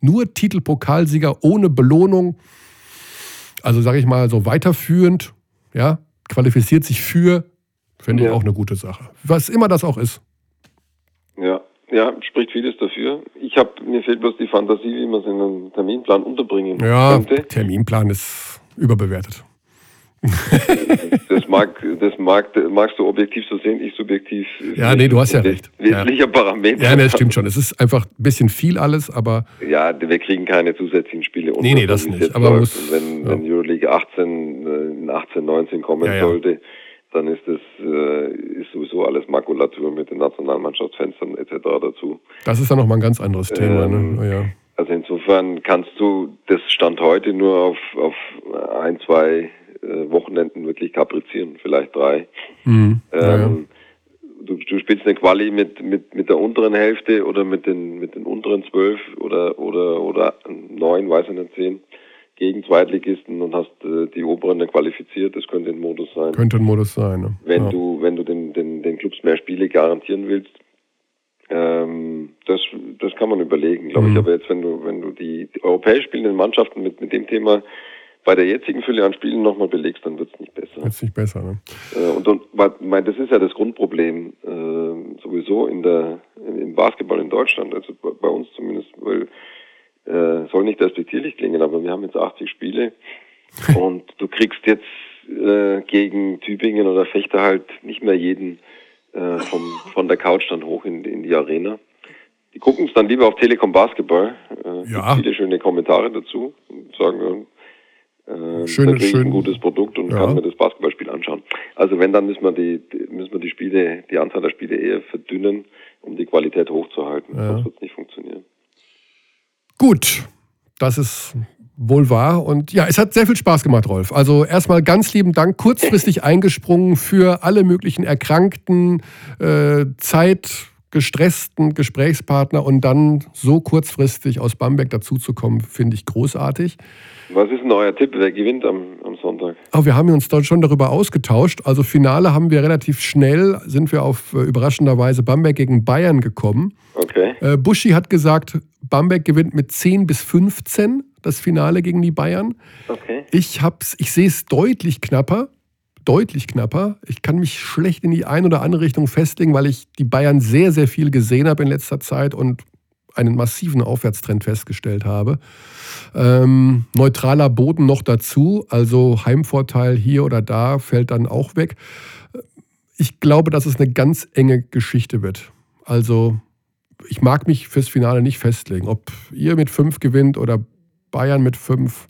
nur Titel Pokalsieger ohne Belohnung, also sage ich mal so weiterführend, ja, qualifiziert sich für, finde ich Ja. auch eine gute Sache. Was immer das auch ist. Ja, ja, spricht vieles dafür. Ich habe mir fehlt bloß die Fantasie, wie man es in einem Terminplan unterbringen Ja, könnte. Terminplan ist überbewertet. Das mag, das mag, magst du objektiv so sehen, ich subjektiv. Ja, nee, du hast ja recht. Wesentlicher Parameter. Ja, ne, das stimmt schon. Es ist einfach ein bisschen viel alles, aber Ja, wir kriegen keine zusätzlichen Spiele. Nee, nee, das nicht. Aber muss- wenn, ja. wenn Euroleague 18 äh, in 18, 19 kommen Ja, ja. sollte, dann ist das äh, ist sowieso alles Makulatur mit den Nationalmannschaftsfenstern etc. dazu. das ist dann nochmal ein ganz anderes Thema. Ähm, Ne? Ja. Also insofern kannst du das Stand heute nur auf, auf ein, zwei äh, Wochenenden wirklich kaprizieren, vielleicht drei. Mhm. Ja, ja. Ähm, du, du spielst eine Quali mit, mit, mit der unteren Hälfte oder mit den, mit den unteren zwölf oder, oder, oder neun, weiß ich nicht, zehn gegen Zweitligisten und hast äh, die oberen dann qualifiziert. Das könnte ein Modus sein. Könnte ein Modus sein. Ne? Wenn ja. du, wenn du den, den, den Clubs mehr Spiele garantieren willst, ähm, das, das kann man überlegen, glaube Mhm. ich. Aber jetzt, wenn du, wenn du die, die europäisch spielenden Mannschaften mit, mit dem Thema bei der jetzigen Fülle an Spielen nochmal belegst, dann wird es nicht besser. Jetzt nicht besser. Ne? Äh, Und, und mein, das ist ja das Grundproblem äh, sowieso in der im Basketball in Deutschland, also bei, bei uns zumindest, weil äh, soll nicht respektierlich klingen, aber wir haben jetzt 80 Spiele und du kriegst jetzt äh, gegen Tübingen oder Fechter halt nicht mehr jeden äh, vom, von der Couch dann hoch in, in die Arena. Die gucken es dann lieber auf Telekom Basketball. Äh, Ja. viele schöne Kommentare dazu und sagen, äh, Schön- schön- ein gutes Produkt und Ja. kann mir das Basketballspiel anschauen. Also wenn, dann müssen wir die, die- müssen wir die Spiele, die Anzahl der Spiele eher verdünnen, um die Qualität hochzuhalten. Ja. Sonst wird es nicht funktionieren. Gut, das ist wohl wahr. Und ja, es hat sehr viel Spaß gemacht, Rolf. Also erstmal ganz lieben Dank, kurzfristig eingesprungen für alle möglichen erkrankten, äh, zeitgestressten Gesprächspartner und dann so kurzfristig aus Bamberg dazuzukommen, finde ich großartig. Was ist denn euer Tipp? Wer gewinnt am, am Sonntag? Aber wir haben uns dort schon darüber ausgetauscht. Also Finale haben wir relativ schnell, sind wir auf äh, überraschenderweise Bamberg gegen Bayern gekommen. Okay. Äh, Buschi hat gesagt, Bamberg gewinnt mit 10 bis 15 das Finale gegen die Bayern. Okay. Ich, hab's, ich sehe es deutlich knapper. Deutlich knapper. Ich kann mich schlecht in die eine oder andere Richtung festlegen, weil ich die Bayern sehr, sehr viel gesehen habe in letzter Zeit und einen massiven Aufwärtstrend festgestellt habe. Ähm, neutraler Boden noch dazu, also Heimvorteil hier oder da fällt dann auch weg. Ich glaube, dass es eine ganz enge Geschichte wird. Also ich mag mich fürs Finale nicht festlegen, ob ihr mit fünf gewinnt oder Bayern mit fünf.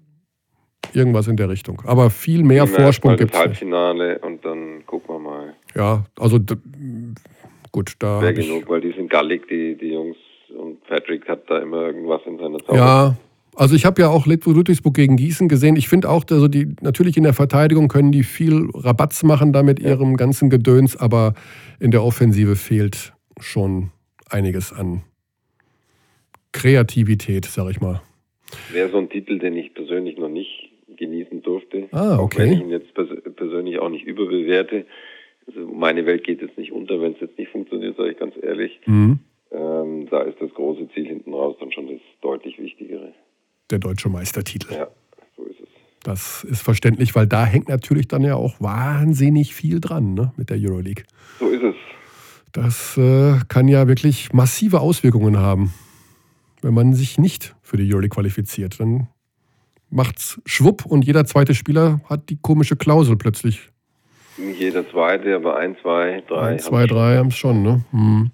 Irgendwas in der Richtung. Aber viel mehr Vorsprung gibt es. Halbfinale und dann gucken wir mal. Ja, also gut, da. Wäre genug, weil die sind gallig, die, die Jungs. Und Patrick hat da immer irgendwas in seiner Zauber. Ja, also ich habe ja auch Ludwigsburg gegen Gießen gesehen. Ich finde auch, also die, natürlich in der Verteidigung können die viel Rabatz machen da mit ihrem ganzen Gedöns, aber in der Offensive fehlt schon einiges an Kreativität, sag ich mal. Wäre so ein Titel, den ich persönlich noch nicht genießen durfte. Ah, okay. Wenn ich ihn jetzt pers persönlich auch nicht überbewerte. Also meine Welt geht jetzt nicht unter, wenn es jetzt nicht funktioniert, sage ich ganz ehrlich. Mhm. Ähm, da ist das große Ziel hinten raus dann schon das deutlich Wichtigere. Der deutsche Meistertitel. Ja, so ist es. Das ist verständlich, weil da hängt natürlich dann ja auch wahnsinnig viel dran ne, mit der Euroleague. So ist es. Das äh, kann ja wirklich massive Auswirkungen haben, wenn man sich nicht für die Euroleague qualifiziert. Dann macht's schwupp und jeder zweite Spieler hat die komische Klausel plötzlich. Nicht jeder zweite, aber ein, zwei, drei. Ein, zwei, drei haben es schon, ne? Hm.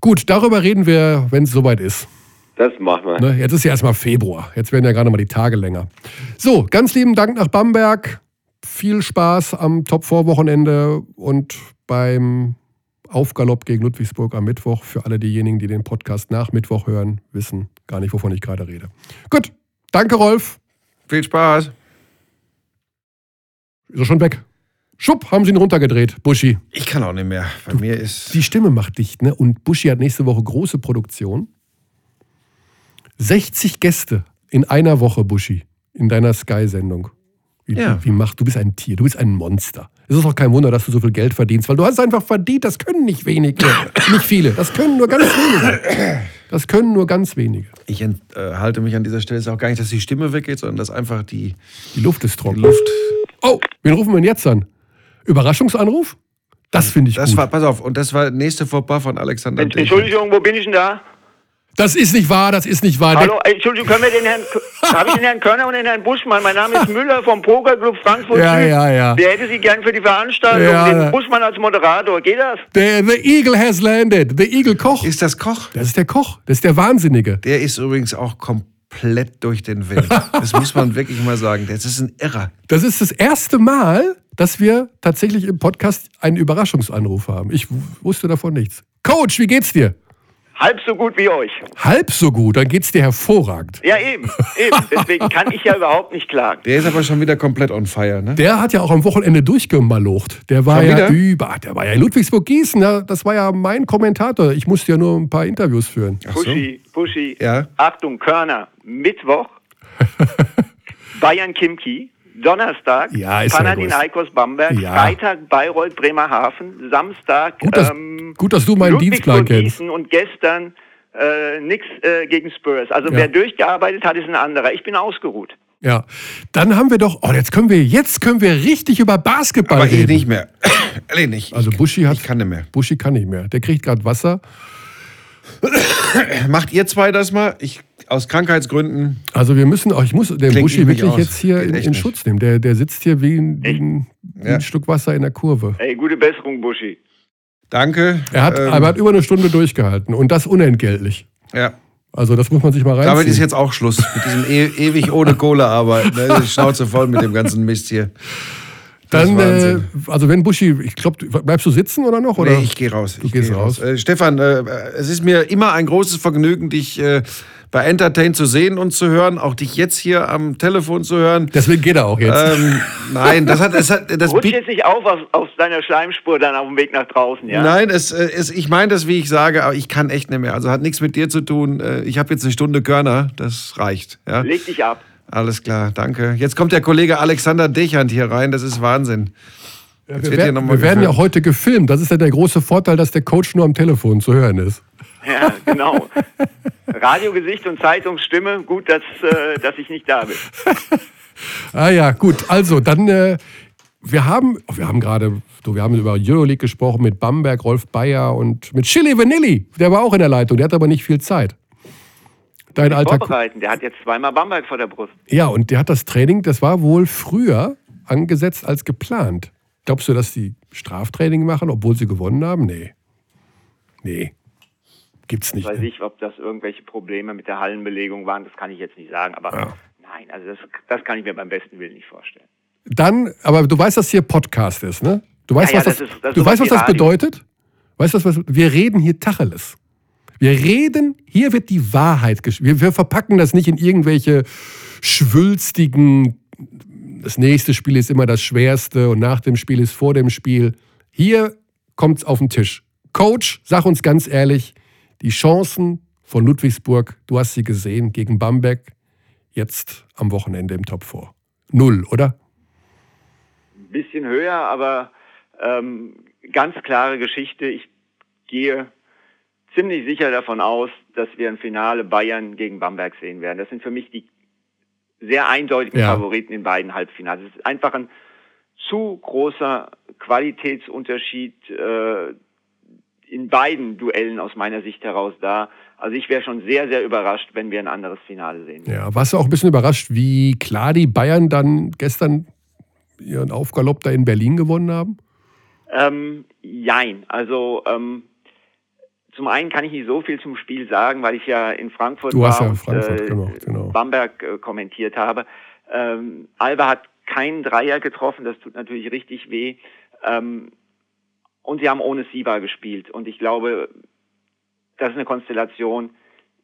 Gut, darüber reden wir, wenn es soweit ist. Das machen wir. Ne, jetzt ist ja erstmal Februar. Jetzt werden ja gerade mal die Tage länger. So, ganz lieben Dank nach Bamberg. Viel Spaß am Top-4-Wochenende und beim Aufgalopp gegen Ludwigsburg am Mittwoch. Für alle diejenigen, die den Podcast nach Mittwoch hören, wissen gar nicht, wovon ich gerade rede. Gut, danke Rolf. Viel Spaß. Ist er schon weg? Schupp, haben sie ihn runtergedreht, Buschi. Ich kann auch nicht mehr. Bei du, mir ist. Die Stimme macht dicht, ne? Und Buschi hat nächste Woche große Produktion. 60 Gäste in einer Woche, Buschi, in deiner Sky-Sendung. Wie, ja. wie, macht, du bist ein Tier, du bist ein Monster. Es ist auch kein Wunder, dass du so viel Geld verdienst, weil du hast es einfach verdient. Das können nicht wenige, nicht viele. Das können nur ganz wenige. Das können nur ganz wenige. Ich enthalte mich an dieser Stelle ist auch gar nicht, dass die Stimme weggeht, sondern dass einfach die, die Luft ist trocken. Die Luft. Oh, wen rufen wir denn jetzt an? Überraschungsanruf? Das finde ich das gut. War, pass auf, und das war nächste Vorbar von Alexander Entschuldigung, wo bin ich denn da? Das ist nicht wahr, das ist nicht wahr. Hallo, Entschuldigung, können wir den Herrn, habe ich den Herrn Körner und den Herrn Buschmann? Mein Name ist Müller vom Pokerclub Frankfurt. Ja, ja, ja. Wer hätte Sie gern für die Veranstaltung? Ja, den Buschmann als Moderator, geht das? Der, the Eagle has landed. The Eagle Koch. Ist das Koch? Das ist der Koch. Das ist der Wahnsinnige. Der ist übrigens auch komplett durch den Wind. Das muss man wirklich mal sagen. Das ist ein Irrer. Das ist das erste Mal, dass wir tatsächlich im Podcast einen Überraschungsanruf haben. Ich wusste davon nichts. Coach, wie geht's dir? Halb so gut wie euch. Halb so gut, dann geht's dir hervorragend. Ja, eben, eben. Deswegen kann ich ja überhaupt nicht klagen. Der ist aber schon wieder komplett on fire, ne? Der hat ja auch am Wochenende durchgemalocht. Der war schon ja wieder? über, der war ja in Ludwigsburg-Gießen. Ja, das war ja mein Kommentator. Ich musste ja nur ein paar Interviews führen. Ach so. Puschi, Puschi. Ja? Achtung, Körner. Mittwoch. Bayern Kimki. Donnerstag ja, Panathinaikos Bamberg, ja. Freitag Bayreuth Bremerhaven, Samstag gut, dass, ähm, gut, dass du meinen Dienstplan kennst. Und gestern äh, nichts äh, gegen Spurs. Also ja. wer durchgearbeitet hat, ist ein anderer. Ich bin ausgeruht. Ja, dann haben wir doch, oh, jetzt können wir, jetzt können wir richtig über Basketball Aber reden. ich nicht mehr. Ehrlich nicht. Also Buschi hat, ich kann nicht mehr. Buschi kann nicht mehr. Der kriegt gerade Wasser. Macht ihr zwei das mal? Ich aus Krankheitsgründen. Also wir müssen auch, ich muss den Buschi wirklich aus. jetzt hier in, in Schutz nehmen. Der, der sitzt hier wie ein, wie, ein, wie ein Stück Wasser in der Kurve. Ey, gute Besserung, Buschi. Danke. Er hat, ähm, er hat über eine Stunde durchgehalten und das unentgeltlich. Ja. Also das muss man sich mal reinziehen. Damit ist jetzt auch Schluss mit diesem e ewig ohne Kohle arbeiten. Ne? Die Schnauze voll mit dem ganzen Mist hier. Dann, äh, also wenn Buschi, ich glaube, bleibst du sitzen oder noch? Oder? Nee, ich gehe raus. Du ich gehst raus. raus. Äh, Stefan, äh, es ist mir immer ein großes Vergnügen, dich äh, bei Entertain zu sehen und zu hören, auch dich jetzt hier am Telefon zu hören. Deswegen geht er auch jetzt. Ähm, nein, das hat, das hat, das Rutsch jetzt nicht auf aus, aus deiner Schleimspur dann auf dem Weg nach draußen, ja? Nein, es, äh, es, ich meine das, wie ich sage, aber ich kann echt nicht mehr. Also hat nichts mit dir zu tun. Äh, ich habe jetzt eine Stunde Körner, das reicht. Ja? Leg dich ab. Alles klar, danke. Jetzt kommt der Kollege Alexander Dechand hier rein, das ist Wahnsinn. Ja, wir, werden, wir werden ja heute gefilmt. Das ist ja der große Vorteil, dass der Coach nur am Telefon zu hören ist. Ja, genau. Radiogesicht und Zeitungsstimme, gut, dass, äh, dass ich nicht da bin. ah ja, gut. Also, dann, äh, wir haben, wir haben gerade, wir haben über Euroleague gesprochen mit Bamberg, Rolf Bayer und mit Chili Vanilli. Der war auch in der Leitung, der hat aber nicht viel Zeit. dein alter vorbereiten. Der hat jetzt zweimal Bamberg vor der Brust. Ja, und der hat das Training, das war wohl früher angesetzt als geplant. Glaubst du, dass die Straftraining machen, obwohl sie gewonnen haben? Nee. Nee. Gibt's nicht. Ich weiß nicht, ob das irgendwelche Probleme mit der Hallenbelegung waren, das kann ich jetzt nicht sagen. Aber ja. nein, also das, das kann ich mir beim besten Willen nicht vorstellen. Dann, aber du weißt, dass hier Podcast ist, ne? Du weißt, ja, was, das, das, ist, das du weißt, was das bedeutet? Weißt du, was, wir reden hier Tacheles. Wir reden, hier wird die Wahrheit wir, wir verpacken das nicht in irgendwelche schwülstigen, das nächste Spiel ist immer das schwerste und nach dem Spiel ist vor dem Spiel. Hier kommt es auf den Tisch. Coach, sag uns ganz ehrlich, die Chancen von Ludwigsburg, du hast sie gesehen, gegen Bamberg, jetzt am Wochenende im Top 4. Null, oder? Ein bisschen höher, aber ähm, ganz klare Geschichte. Ich gehe ziemlich sicher davon aus, dass wir ein Finale Bayern gegen Bamberg sehen werden. Das sind für mich die sehr eindeutigen ja. Favoriten in beiden Halbfinals. Es ist einfach ein zu großer Qualitätsunterschied äh, in beiden Duellen aus meiner Sicht heraus da. Also ich wäre schon sehr, sehr überrascht, wenn wir ein anderes Finale sehen. Ja, warst du auch ein bisschen überrascht, wie klar die Bayern dann gestern ihren Aufgalopp da in Berlin gewonnen haben? Ähm, jein. Also ähm, zum einen kann ich nicht so viel zum Spiel sagen, weil ich ja in Frankfurt du war ja und Frankfurt, äh, genau, genau. Bamberg äh, kommentiert habe. Ähm, Alba hat keinen Dreier getroffen, das tut natürlich richtig weh. Ähm, und sie haben ohne Siba gespielt. Und ich glaube, das ist eine Konstellation,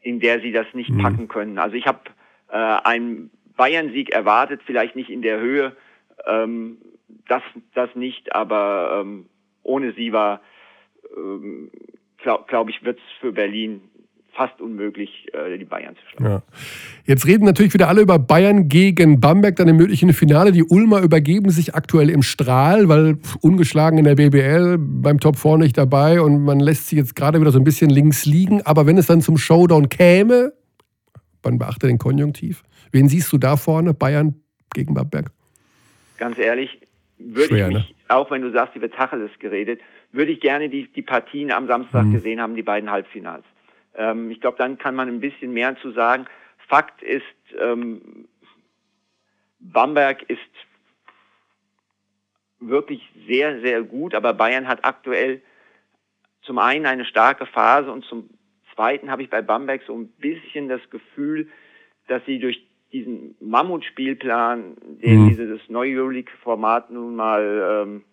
in der sie das nicht mhm. packen können. Also ich habe äh, einen Bayern-Sieg erwartet, vielleicht nicht in der Höhe, ähm, das, das nicht, aber ähm, ohne Siva, ähm, glaube glaub ich, wird es für Berlin fast unmöglich, äh, die Bayern zu schlagen. Ja. Jetzt reden natürlich wieder alle über Bayern gegen Bamberg, dann im möglichen Finale. Die Ulmer übergeben sich aktuell im Strahl, weil ungeschlagen in der BBL beim Top 4 nicht dabei und man lässt sie jetzt gerade wieder so ein bisschen links liegen. Aber wenn es dann zum Showdown käme, man beachte den Konjunktiv, wen siehst du da vorne, Bayern gegen Bamberg? Ganz ehrlich, würde ich mich, ne? auch wenn du sagst, über Tacheles geredet, würde ich gerne die, die Partien am Samstag mhm. gesehen haben, die beiden Halbfinals. Ähm, ich glaube, dann kann man ein bisschen mehr zu sagen. Fakt ist, ähm, Bamberg ist wirklich sehr, sehr gut, aber Bayern hat aktuell zum einen eine starke Phase und zum zweiten habe ich bei Bamberg so ein bisschen das Gefühl, dass sie durch diesen Mammutspielplan, den mhm. dieses neue Euroleague-Format nun mal ähm,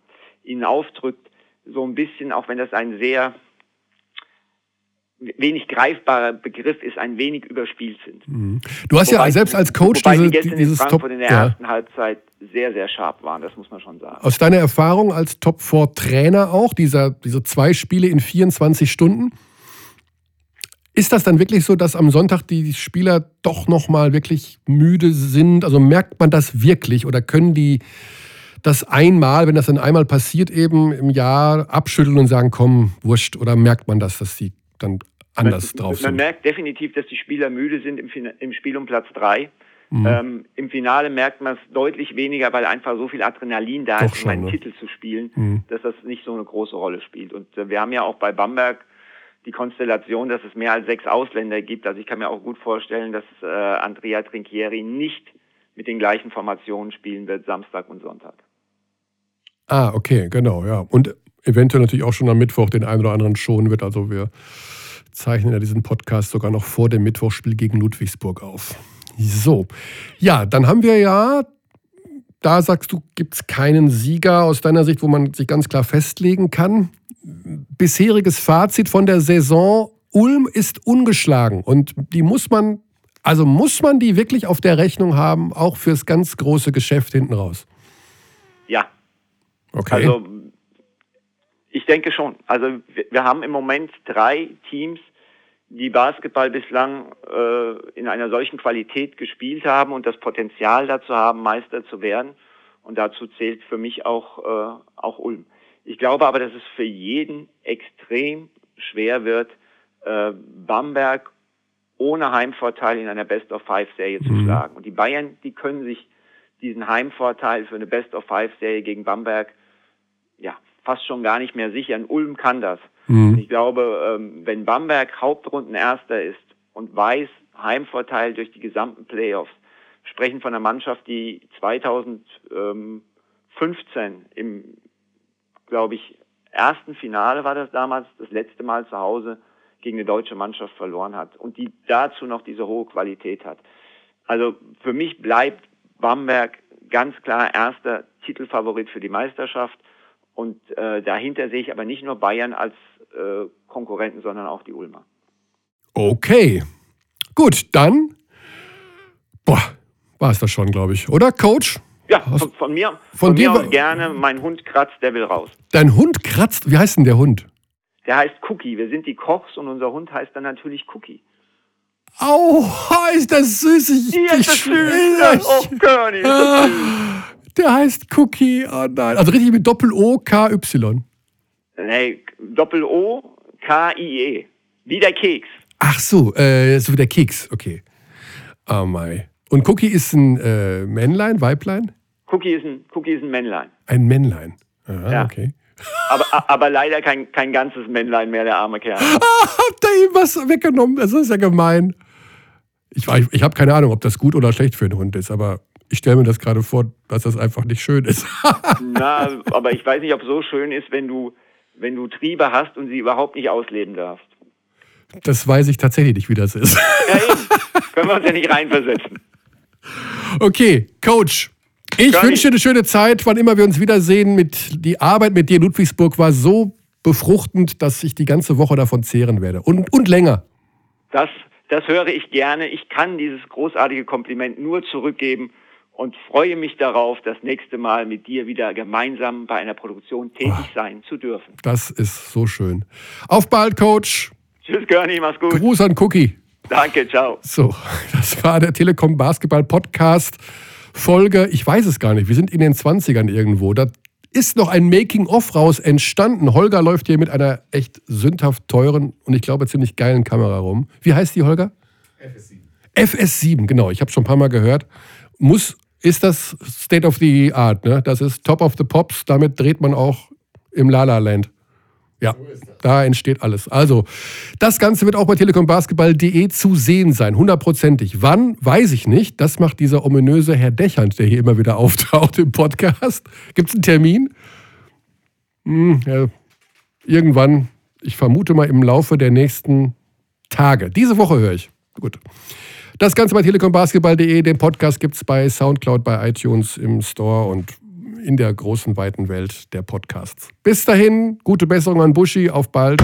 ihnen aufdrückt, so ein bisschen, auch wenn das ein sehr wenig greifbarer Begriff ist, ein wenig überspielt sind. Mhm. Du hast wobei, ja selbst als Coach diese, die dieses in Frankfurt Top in der ja. ersten Halbzeit sehr, sehr scharf waren, das muss man schon sagen. Aus deiner Erfahrung als Top 4 Trainer auch, dieser, diese zwei Spiele in 24 Stunden, ist das dann wirklich so, dass am Sonntag die Spieler doch nochmal wirklich müde sind? Also merkt man das wirklich oder können die das einmal, wenn das dann einmal passiert, eben im Jahr abschütteln und sagen, komm, wurscht? Oder merkt man das, dass sie dann anders man, drauf sind? Man merkt definitiv, dass die Spieler müde sind im, im Spiel um Platz drei. Mhm. Ähm, Im Finale merkt man es deutlich weniger, weil einfach so viel Adrenalin da Doch ist, um einen ne? Titel zu spielen, mhm. dass das nicht so eine große Rolle spielt. Und äh, wir haben ja auch bei Bamberg die Konstellation, dass es mehr als sechs Ausländer gibt. Also ich kann mir auch gut vorstellen, dass äh, Andrea Trinchieri nicht mit den gleichen Formationen spielen wird, Samstag und Sonntag. Ah, okay, genau, ja. Und eventuell natürlich auch schon am Mittwoch den einen oder anderen schonen wird. Also wir zeichnen ja diesen Podcast sogar noch vor dem Mittwochspiel gegen Ludwigsburg auf. So, ja, dann haben wir ja, da sagst du, gibt es keinen Sieger aus deiner Sicht, wo man sich ganz klar festlegen kann bisheriges Fazit von der Saison, Ulm ist ungeschlagen und die muss man, also muss man die wirklich auf der Rechnung haben, auch fürs ganz große Geschäft hinten raus? Ja. Okay. Also ich denke schon. Also wir haben im Moment drei Teams, die Basketball bislang äh, in einer solchen Qualität gespielt haben und das Potenzial dazu haben, Meister zu werden. Und dazu zählt für mich auch, äh, auch Ulm. Ich glaube aber, dass es für jeden extrem schwer wird, äh, Bamberg ohne Heimvorteil in einer Best-of-Five-Serie mhm. zu schlagen. Und die Bayern, die können sich diesen Heimvorteil für eine Best-of-Five-Serie gegen Bamberg ja fast schon gar nicht mehr sichern. Ulm kann das. Mhm. Ich glaube, ähm, wenn Bamberg Hauptrundenerster ist und weiß, Heimvorteil durch die gesamten Playoffs. Sprechen von einer Mannschaft, die 2015 im, glaube ich, ersten Finale war das damals, das letzte Mal zu Hause gegen eine deutsche Mannschaft verloren hat und die dazu noch diese hohe Qualität hat. Also für mich bleibt Bamberg ganz klar erster Titelfavorit für die Meisterschaft und äh, dahinter sehe ich aber nicht nur Bayern als äh, Konkurrenten, sondern auch die Ulmer. Okay, gut, dann boah, war es das schon, glaube ich, oder Coach? Ja, von, von mir, von, von dir mir gerne. Mein Hund kratzt, der will raus. Dein Hund kratzt? Wie heißt denn der Hund? Der heißt Cookie. Wir sind die Kochs und unser Hund heißt dann natürlich Cookie. Au, ist das süß. Ich, ja, ist das süß. Oh, Körny, ist das süß. Der heißt Cookie. Oh nein. Also richtig mit Doppel-O-K-Y. Nee, Doppel-O, K-I-E. Wie der Keks. Ach so, äh, so wie der Keks. Okay. Oh mein. Und Cookie ist ein äh, Männlein, Weiblein? Cookie ist ein, Cookie ist ein Männlein. Ein Männlein. Aha, ja. okay. Aber, aber leider kein, kein ganzes Männlein mehr, der arme Kerl. Ah, habt ihr ihm was weggenommen? Das ist ja gemein. Ich, ich, ich habe keine Ahnung, ob das gut oder schlecht für einen Hund ist, aber ich stelle mir das gerade vor, dass das einfach nicht schön ist. Na, aber ich weiß nicht, ob es so schön ist, wenn du, wenn du Triebe hast und sie überhaupt nicht ausleben darfst. Das weiß ich tatsächlich nicht, wie das ist. Ja, eben. Können wir uns ja nicht reinversetzen. Okay, Coach. Ich Gar wünsche dir eine schöne Zeit, wann immer wir uns wiedersehen. Mit, die Arbeit mit dir in Ludwigsburg war so befruchtend, dass ich die ganze Woche davon zehren werde. Und, und länger. Das, das höre ich gerne. Ich kann dieses großartige Kompliment nur zurückgeben und freue mich darauf, das nächste Mal mit dir wieder gemeinsam bei einer Produktion tätig oh, sein zu dürfen. Das ist so schön. Auf bald, Coach. Tschüss, Görni, mach's gut. Gruß an Cookie. Danke, ciao. So, das war der Telekom Basketball Podcast. Folge, ich weiß es gar nicht, wir sind in den 20ern irgendwo. Da ist noch ein Making-of raus entstanden. Holger läuft hier mit einer echt sündhaft teuren und ich glaube ziemlich geilen Kamera rum. Wie heißt die, Holger? FS7. FS7, genau. Ich habe schon ein paar Mal gehört. Muss, ist das State of the Art, ne? Das ist Top of the Pops. Damit dreht man auch im La La Land. Ja, da entsteht alles. Also, das Ganze wird auch bei telekombasketball.de zu sehen sein, hundertprozentig. Wann, weiß ich nicht. Das macht dieser ominöse Herr Dächernd, der hier immer wieder auftaucht im Podcast. Gibt es einen Termin? Hm, ja, irgendwann, ich vermute mal im Laufe der nächsten Tage. Diese Woche höre ich. Gut. Das Ganze bei telekombasketball.de. Den Podcast gibt es bei Soundcloud, bei iTunes, im Store und in der großen, weiten Welt der Podcasts. Bis dahin, gute Besserung an Buschi, auf bald.